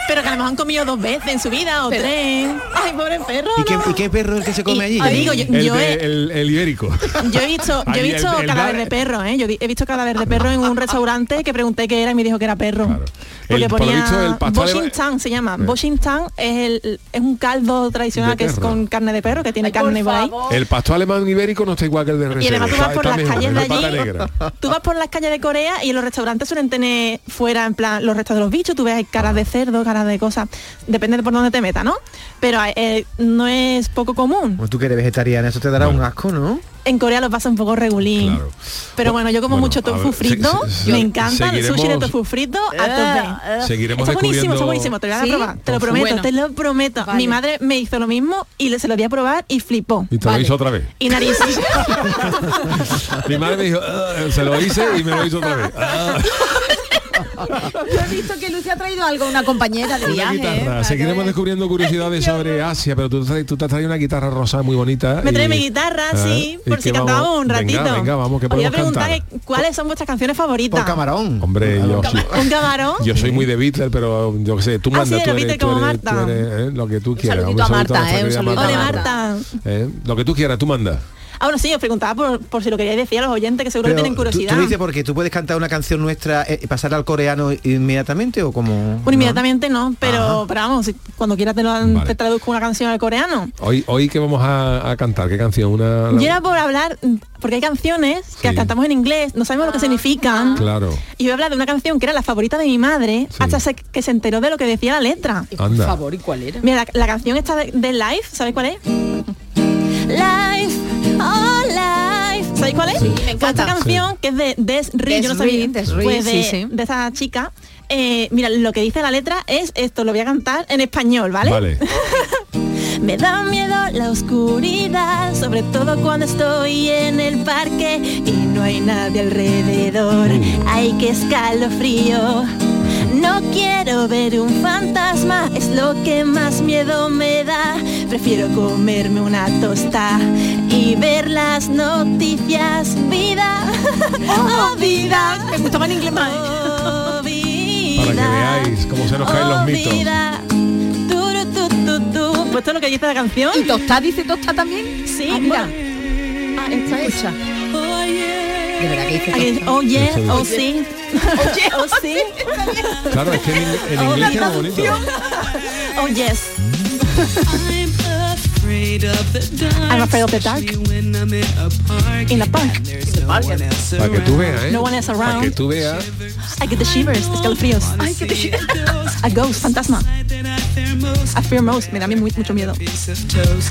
Pero que a lo mejor han comido dos veces en su vida o Pero- tres. Ay, pobre perro. ¿Y qué, y perro es el que se come allí? Digo, yo, El, yo de- he, el, el ibérico. yo he visto, yo he visto el- el cadáver de perro, ¿eh? Yo he visto cadáver de perro en un restaurante que pregunté qué era y me dijo que era perro. Porque por ponía de- Boshintang se llama. Boshintang es el es un caldo tradicional que es con carne de perro, que tiene Ay, por carne por ahí. El pastor alemán ibérico no está igual que el de Y reserva. además tú vas por las calles es de allí, tú vas por las calles de Corea y en los restaurantes suelen tener fuera, en plan, los restos de los bichos, tú ves caras de cerdo, caras de cosas, depende de por dónde te metas, ¿no? Pero eh, no es poco común. Como tú que eres vegetariana, eso te dará un asco, ¿no? En Corea lo pasa un poco regulín. Claro. Pero bueno, yo como Bueno, mucho tofu ver, frito, se- se- me encanta el sushi de tofu frito a tope. Seguiremos Está buenísimo, está buenísimo, te lo voy a ¿Sí? probar, te lo Tofu. prometo, Bueno. te lo prometo. Vale. Mi madre me hizo lo mismo y le se lo di a probar y flipó. Y te lo hizo otra vez. Y nariz. Mi madre me dijo, "Ah", se lo hice y me lo hizo otra vez. Yo he visto que Lucy ha traído algo, una compañera de una viaje. ¿eh? guitarra. Para Seguiremos que- descubriendo curiosidades sobre Asia, pero tú, tú te has traído una guitarra rosa muy bonita. Me trae y- mi guitarra, Ah, sí, ¿y por si vamos? cantábamos un ratito. Venga, venga, vamos, que Os voy a podemos preguntar cantar. cuáles son vuestras canciones favoritas. Por camarón. Hombre, yo, sí. Un camarón. yo soy muy de Beatles, pero yo qué sé, tú Ah, mandas, sí, tú eres, tú como eres- tú Marta. eres, eh, lo que tú quieras. saludito a Marta, eh, un saludo a Marta. Eh, Lo que tú quieras, tú mandas. Ah, bueno, sí, os preguntaba por, por si lo queríais decir a los oyentes que seguro que tienen ¿tú, curiosidad. tú dices porque tú puedes cantar una canción nuestra eh, y pasar al coreano inmediatamente o como Bueno, inmediatamente no, pero, pero vamos, si cuando quieras te, lo, Vale. te traduzco una canción al coreano. Hoy, hoy que vamos a, a cantar, ¿qué canción? Una. Yo era por hablar, porque hay canciones que Sí. cantamos en inglés, no sabemos lo que significan. Claro. Y voy a hablar de una canción que era la favorita de mi madre, hasta se- que se enteró de lo que decía la letra. Y por Anda. favor, ¿y cuál era? Mira, la, la canción esta de, de Life, ¿sabéis cuál es? Life, life. ¿Sabéis cuál es? Sí, me encanta. esta canción que es de Des Ri, yo no sabía. Ri, Des Ri, pues de, sí, sí. de esa chica. Eh, mira, lo que dice la letra es esto, lo voy a cantar en español, ¿vale? Vale. Me da miedo la oscuridad, sobre todo cuando estoy en el parque y no hay nadie alrededor. Hay que escalofrío. No quiero ver un fantasma, es lo que más miedo me da. Prefiero comerme una tosta y ver las noticias. Vida, oh vida. Me gustaba en inglés más. Oh, vida. Para que veáis cómo se nos caen los Oh, mitos. vida. Turu, tu, tu, tu. Pues esto es lo que dice la canción. ¿Y Tostá dice Tostá también? Sí, Ah, mira. Ah, esta. De verdad que dice oh yeah, Eso oh dice. sí. oh sí. Claro, es que en, en inglés queda bonito. Oh yes. I'm afraid of the dark. In the park. Para que tú veas, ¿eh? No one is Para around. que tú veas. I get the shivers, escalofríos. Ay, qué te A ghost, fantasma. A fear most, me da a mí muy- mucho miedo.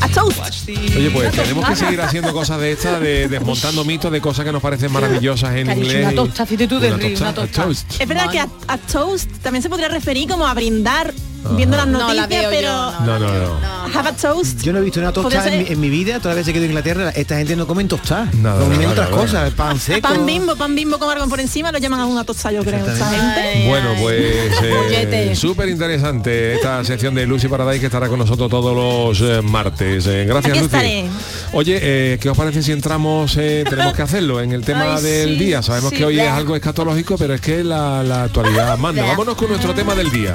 A toast. Oye, pues tenemos que seguir haciendo cosas de estas, de desmontando mitos de cosas que nos parecen maravillosas en Cariño, inglés. una tosta, fíjate tú de Una río, una tosta, tosta. toast. Es verdad que a, a toast también se podría referir como a brindar viendo las No, la noticias, veo pero yo, No, no, no. have a toast. Yo no he visto una tostada en en mi vida, toda vez que he ido a Inglaterra, esta gente no come tostada. Nada, comen otras cosas, pan seco. Pan bimbo, pan bimbo con algo por encima, lo llaman a una tosta, yo creo. esta gente. Bueno, pues eh, súper interesante esta sección de Lucy Paradise que estará con nosotros todos los eh, martes. Eh, gracias, Aquí Lucy. estaré. Oye, eh, ¿qué os parece si entramos, eh, tenemos que hacerlo en el tema Ay, del sí, día? Sabemos sí, que hoy es algo escatológico, pero es que la, la actualidad manda. Vámonos con nuestro tema del día.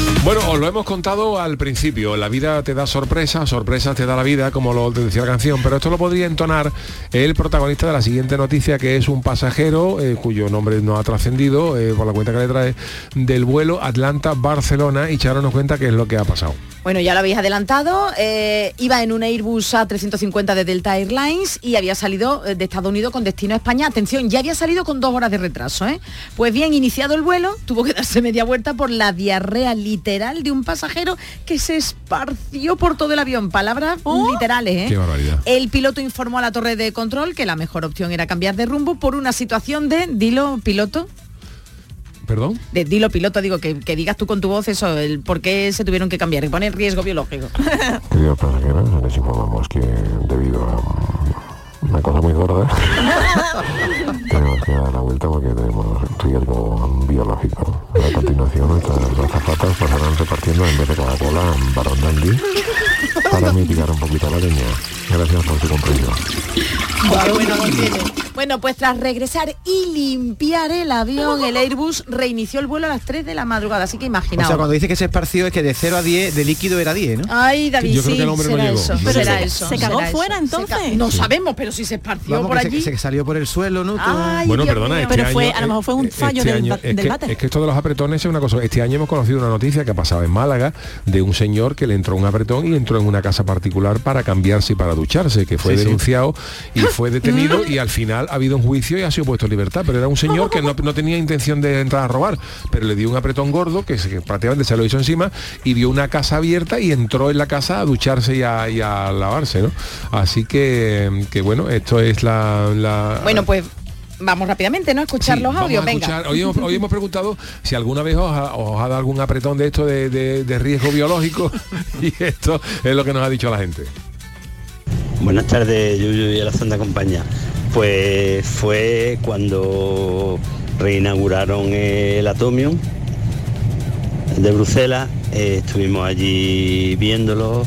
Bueno, os lo hemos contado al principio. La vida te da sorpresas, sorpresas te da la vida, como lo decía la canción, pero esto lo podría entonar el protagonista de la siguiente noticia, que es un pasajero eh, cuyo nombre no ha trascendido eh, por la cuenta que le trae del vuelo Atlanta-Barcelona y Charo nos cuenta qué es lo que ha pasado. Bueno, ya lo habéis adelantado, eh, iba en un Airbus A350 de Delta Airlines y había salido de Estados Unidos con destino a España. Atención, ya había salido con dos horas de retraso. Pues bien, iniciado el vuelo, tuvo que darse media vuelta por la diarrea literal de un pasajero que se esparció por todo el avión. Palabras literales. ¿eh? Qué barbaridad. El piloto informó a la torre de control que la mejor opción era cambiar de rumbo por una situación de, dilo piloto, ¿Perdón? de dilo piloto, digo, que, que digas tú con tu voz eso, el por qué se tuvieron que cambiar, que pone en riesgo biológico. Queridos pasajeros, les informamos que debido a una cosa muy gorda tenemos que dar la vuelta porque tenemos riesgo biológico. A continuación, nuestras azafatas pasarán repartiendo en vez de Coca-Cola Barón Dandy para mitigar un poquito la leña. Gracias por su comprensión. Bueno, pues tras regresar y limpiar el avión, el Airbus reinició el vuelo a las 3 de la madrugada, así que O imaginaos. sea, cuando dice que se esparció es que de 0 a 10 de líquido era 10, ¿no? Ay, David, Yo creo sí, que el hombre no será llegó. eso, Pero será se- eso. se cagó será fuera, eso. Entonces. ca- No Sí. sabemos, pero si se esparció Vamos, por que allí. se, se salió por el suelo, ¿no? Ay, bueno, Dios perdona, este Pero fue- a lo mejor fue un eh, fallo este del año- es del que, váter. es que esto de los apretones es una cosa. Este año hemos conocido una noticia que ha pasado en Málaga de un señor que le entró un apretón y entró en una casa particular para cambiarse y para ducharse, que fue Sí, sí. denunciado y fue detenido y al final ha habido un juicio y ha sido puesto en libertad. Pero era un señor que no, no tenía intención de entrar a robar, pero le dio un apretón gordo que, se- que prácticamente se lo hizo encima y vio una casa abierta y entró en la casa a ducharse y a, y a lavarse, ¿no? Así que, que bueno, esto es la... la- Bueno, pues vamos rápidamente, ¿no? Escuchar Sí, los audios, venga. escuchar. Hoy hemos, hoy hemos preguntado si alguna vez os ha, os ha dado algún apretón de esto de, de- de riesgo biológico y esto es lo que nos ha dicho la gente. Buenas tardes, Yuyu y a la Santa Compañía. Pues fue cuando reinauguraron el Atomium de Bruselas, eh, estuvimos allí viéndolo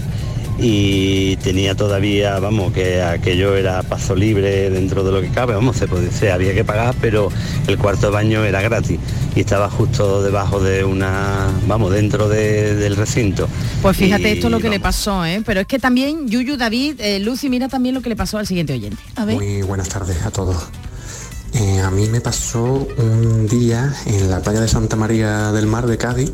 y tenía todavía, vamos, que aquello era paso libre dentro de lo que cabe, vamos, se, podía- se había que pagar, pero el cuarto de baño era gratis y estaba justo debajo de una, vamos, dentro de- del recinto. Pues fíjate Y, esto es lo que le pasó, ¿eh? Pero es que también, Yuyu, David, eh, Lucy, mira también lo que le pasó al siguiente oyente. A ver. Muy buenas tardes a todos. Eh, a mí me pasó un día en la playa de Santa María del Mar de Cádiz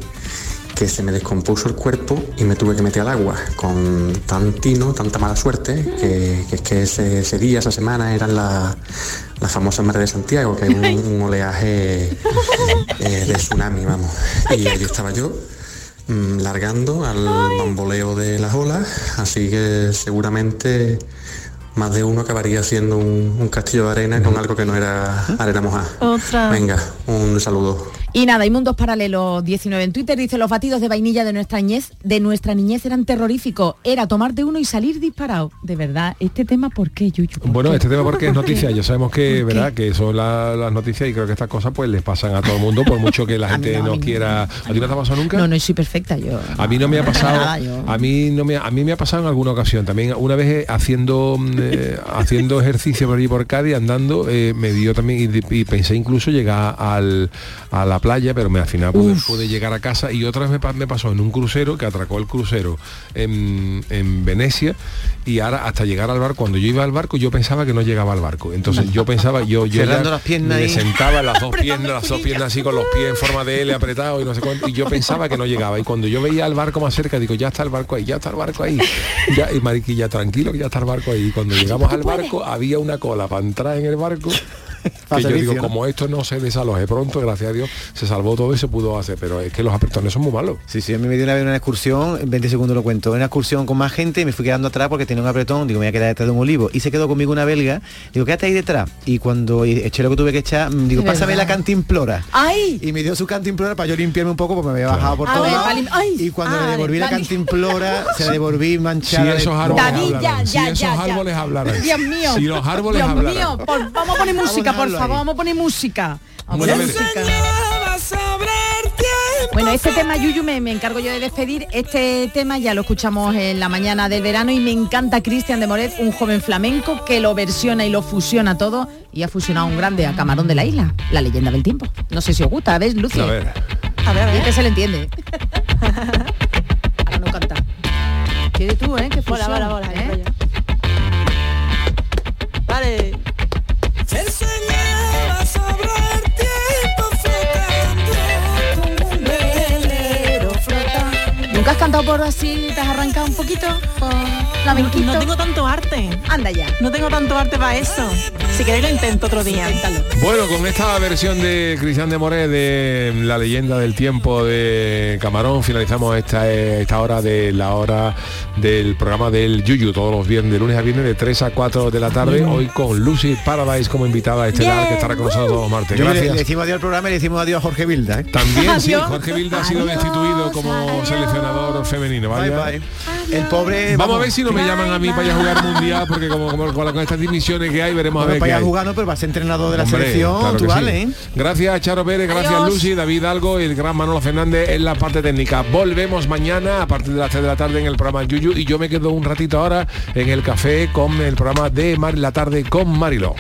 que se me descompuso el cuerpo y me tuve que meter al agua con tan tino, tanta mala suerte, que, que es que ese, ese día, esa semana eran la- las famosas mares de Santiago, que hay un, un oleaje eh, de tsunami, vamos. Y allí estaba yo mm, largando al bamboleo de las olas, así que seguramente más de uno acabaría haciendo un, un castillo de arena con algo que no era arena mojada. Otra. Venga, un saludo. Y nada, y Mundos Paralelos 19 en Twitter dice los batidos de vainilla de nuestra niñez, de nuestra niñez eran terroríficos. Era tomarte uno y salir disparado. De verdad, este tema, ¿por qué, Yuyu? ¿Por Bueno, qué? este tema porque es noticia, ya sabemos que, ¿verdad? Que son la- las noticias y creo que estas cosas pues les pasan a todo el mundo, por mucho que la gente no, quiera. ¿A ti no te ha pasado nunca? No, no soy perfecta yo. A mí no me ha pasado, Nada, yo- a mí no me, a mí me ha pasado en alguna ocasión. También una vez eh, haciendo mm, eh, haciendo ejercicio por allí por Cádiz, andando, eh, me dio también y, y pensé incluso llegar al, a la playa, pero me, al final pude, pude llegar a casa y otra vez me, pa- me pasó en un crucero que atracó el crucero en, en Venecia y ahora hasta llegar al barco, cuando yo iba al barco yo pensaba que no llegaba al barco. Entonces yo pensaba, yo, yo ya las piernas me ahí. sentaba en las dos piernas, las dos piernas así con los pies en forma de L apretado y no sé cuánto, y yo pensaba que no llegaba. Y cuando yo veía al barco más cerca, digo, ya está el barco ahí, ya está el barco ahí. Ya, y mariquilla, tranquilo que ya está el barco ahí. Y cuando llegamos al barco había una cola para entrar en el barco. Que yo digo, ¿no? como esto no se desaloje pronto, gracias a Dios, se salvó todo y se pudo hacer. Pero es que los apretones son muy malos. Sí, sí, a mí me dio una vez una excursión, en 20 segundos lo cuento, una excursión con más gente y me fui quedando atrás porque tenía un apretón, digo, me voy a quedar detrás de un olivo. Y se quedó conmigo una belga, digo, quédate ahí detrás. Y cuando eché lo que tuve que echar, mm, digo, pásame verdad. la cantimplora. ¡Ay! Y me dio su cantimplora para yo limpiarme un poco porque me había bajado por ¡Ay! Y cuando Ah, le devolví la cantimplora, se la devolví manchada. esos árboles David, hablaran, ya, si ya, esos ya, ya. árboles hablaran. Dios mío. Si los árboles Dios hablaran. mío, por- vamos a poner música, por favor, ahí. vamos a poner música. Vamos a Bueno, poner a música. Bueno, este tema, Yuyu, me, me encargo yo de despedir. Este tema ya lo escuchamos en la mañana del verano y me encanta Cristian de Moret, un joven flamenco que lo versiona y lo fusiona todo y ha fusionado un grande a Camarón de la Isla, la leyenda del tiempo. No sé si os gusta, ¿ves, Lucy? A ver. A ver, a ver. Este se le entiende. Ahora no canta. Quiere tú, ¿eh? Que Bola, fusión, bola, bola, ¿eh? Vale. Se cantado por así, te has arrancado un poquito? Por flamenquito. No tengo tanto arte. Anda ya. No tengo tanto arte para eso. Si queréis lo intento otro día. Bueno, con esta versión de Cristian de Moré de La leyenda del tiempo de Camarón, finalizamos esta, esta hora de la hora del programa del Yuyu, todos los viernes, de lunes a viernes, de 3 a 4 de la tarde, hoy con Lucy Paradise como invitada estelar, que estará con nosotros todos los martes. Le, Gracias. le decimos adiós al programa y le decimos adiós a Jorge Vilda. ¿eh? También sí, Jorge Vilda ha sido destituido como seleccionador femenino. Vaya. bye. El pobre... Vamos, a ver si no me llaman a mí para ir a jugar mundial, porque como, como con, estas divisiones que hay, veremos a Bueno, ver para ir a no, pero vas a ser entrenador de la Hombre, selección, claro tú sí. ¿eh? Gracias Charo Pérez, gracias Adiós. Lucy, David Algo y el gran Manolo Fernández en la parte técnica. Volvemos mañana a partir de las 3 de la tarde en el programa Yuyu y yo me quedo un ratito ahora en el café con el programa de Mar la tarde con Marilo.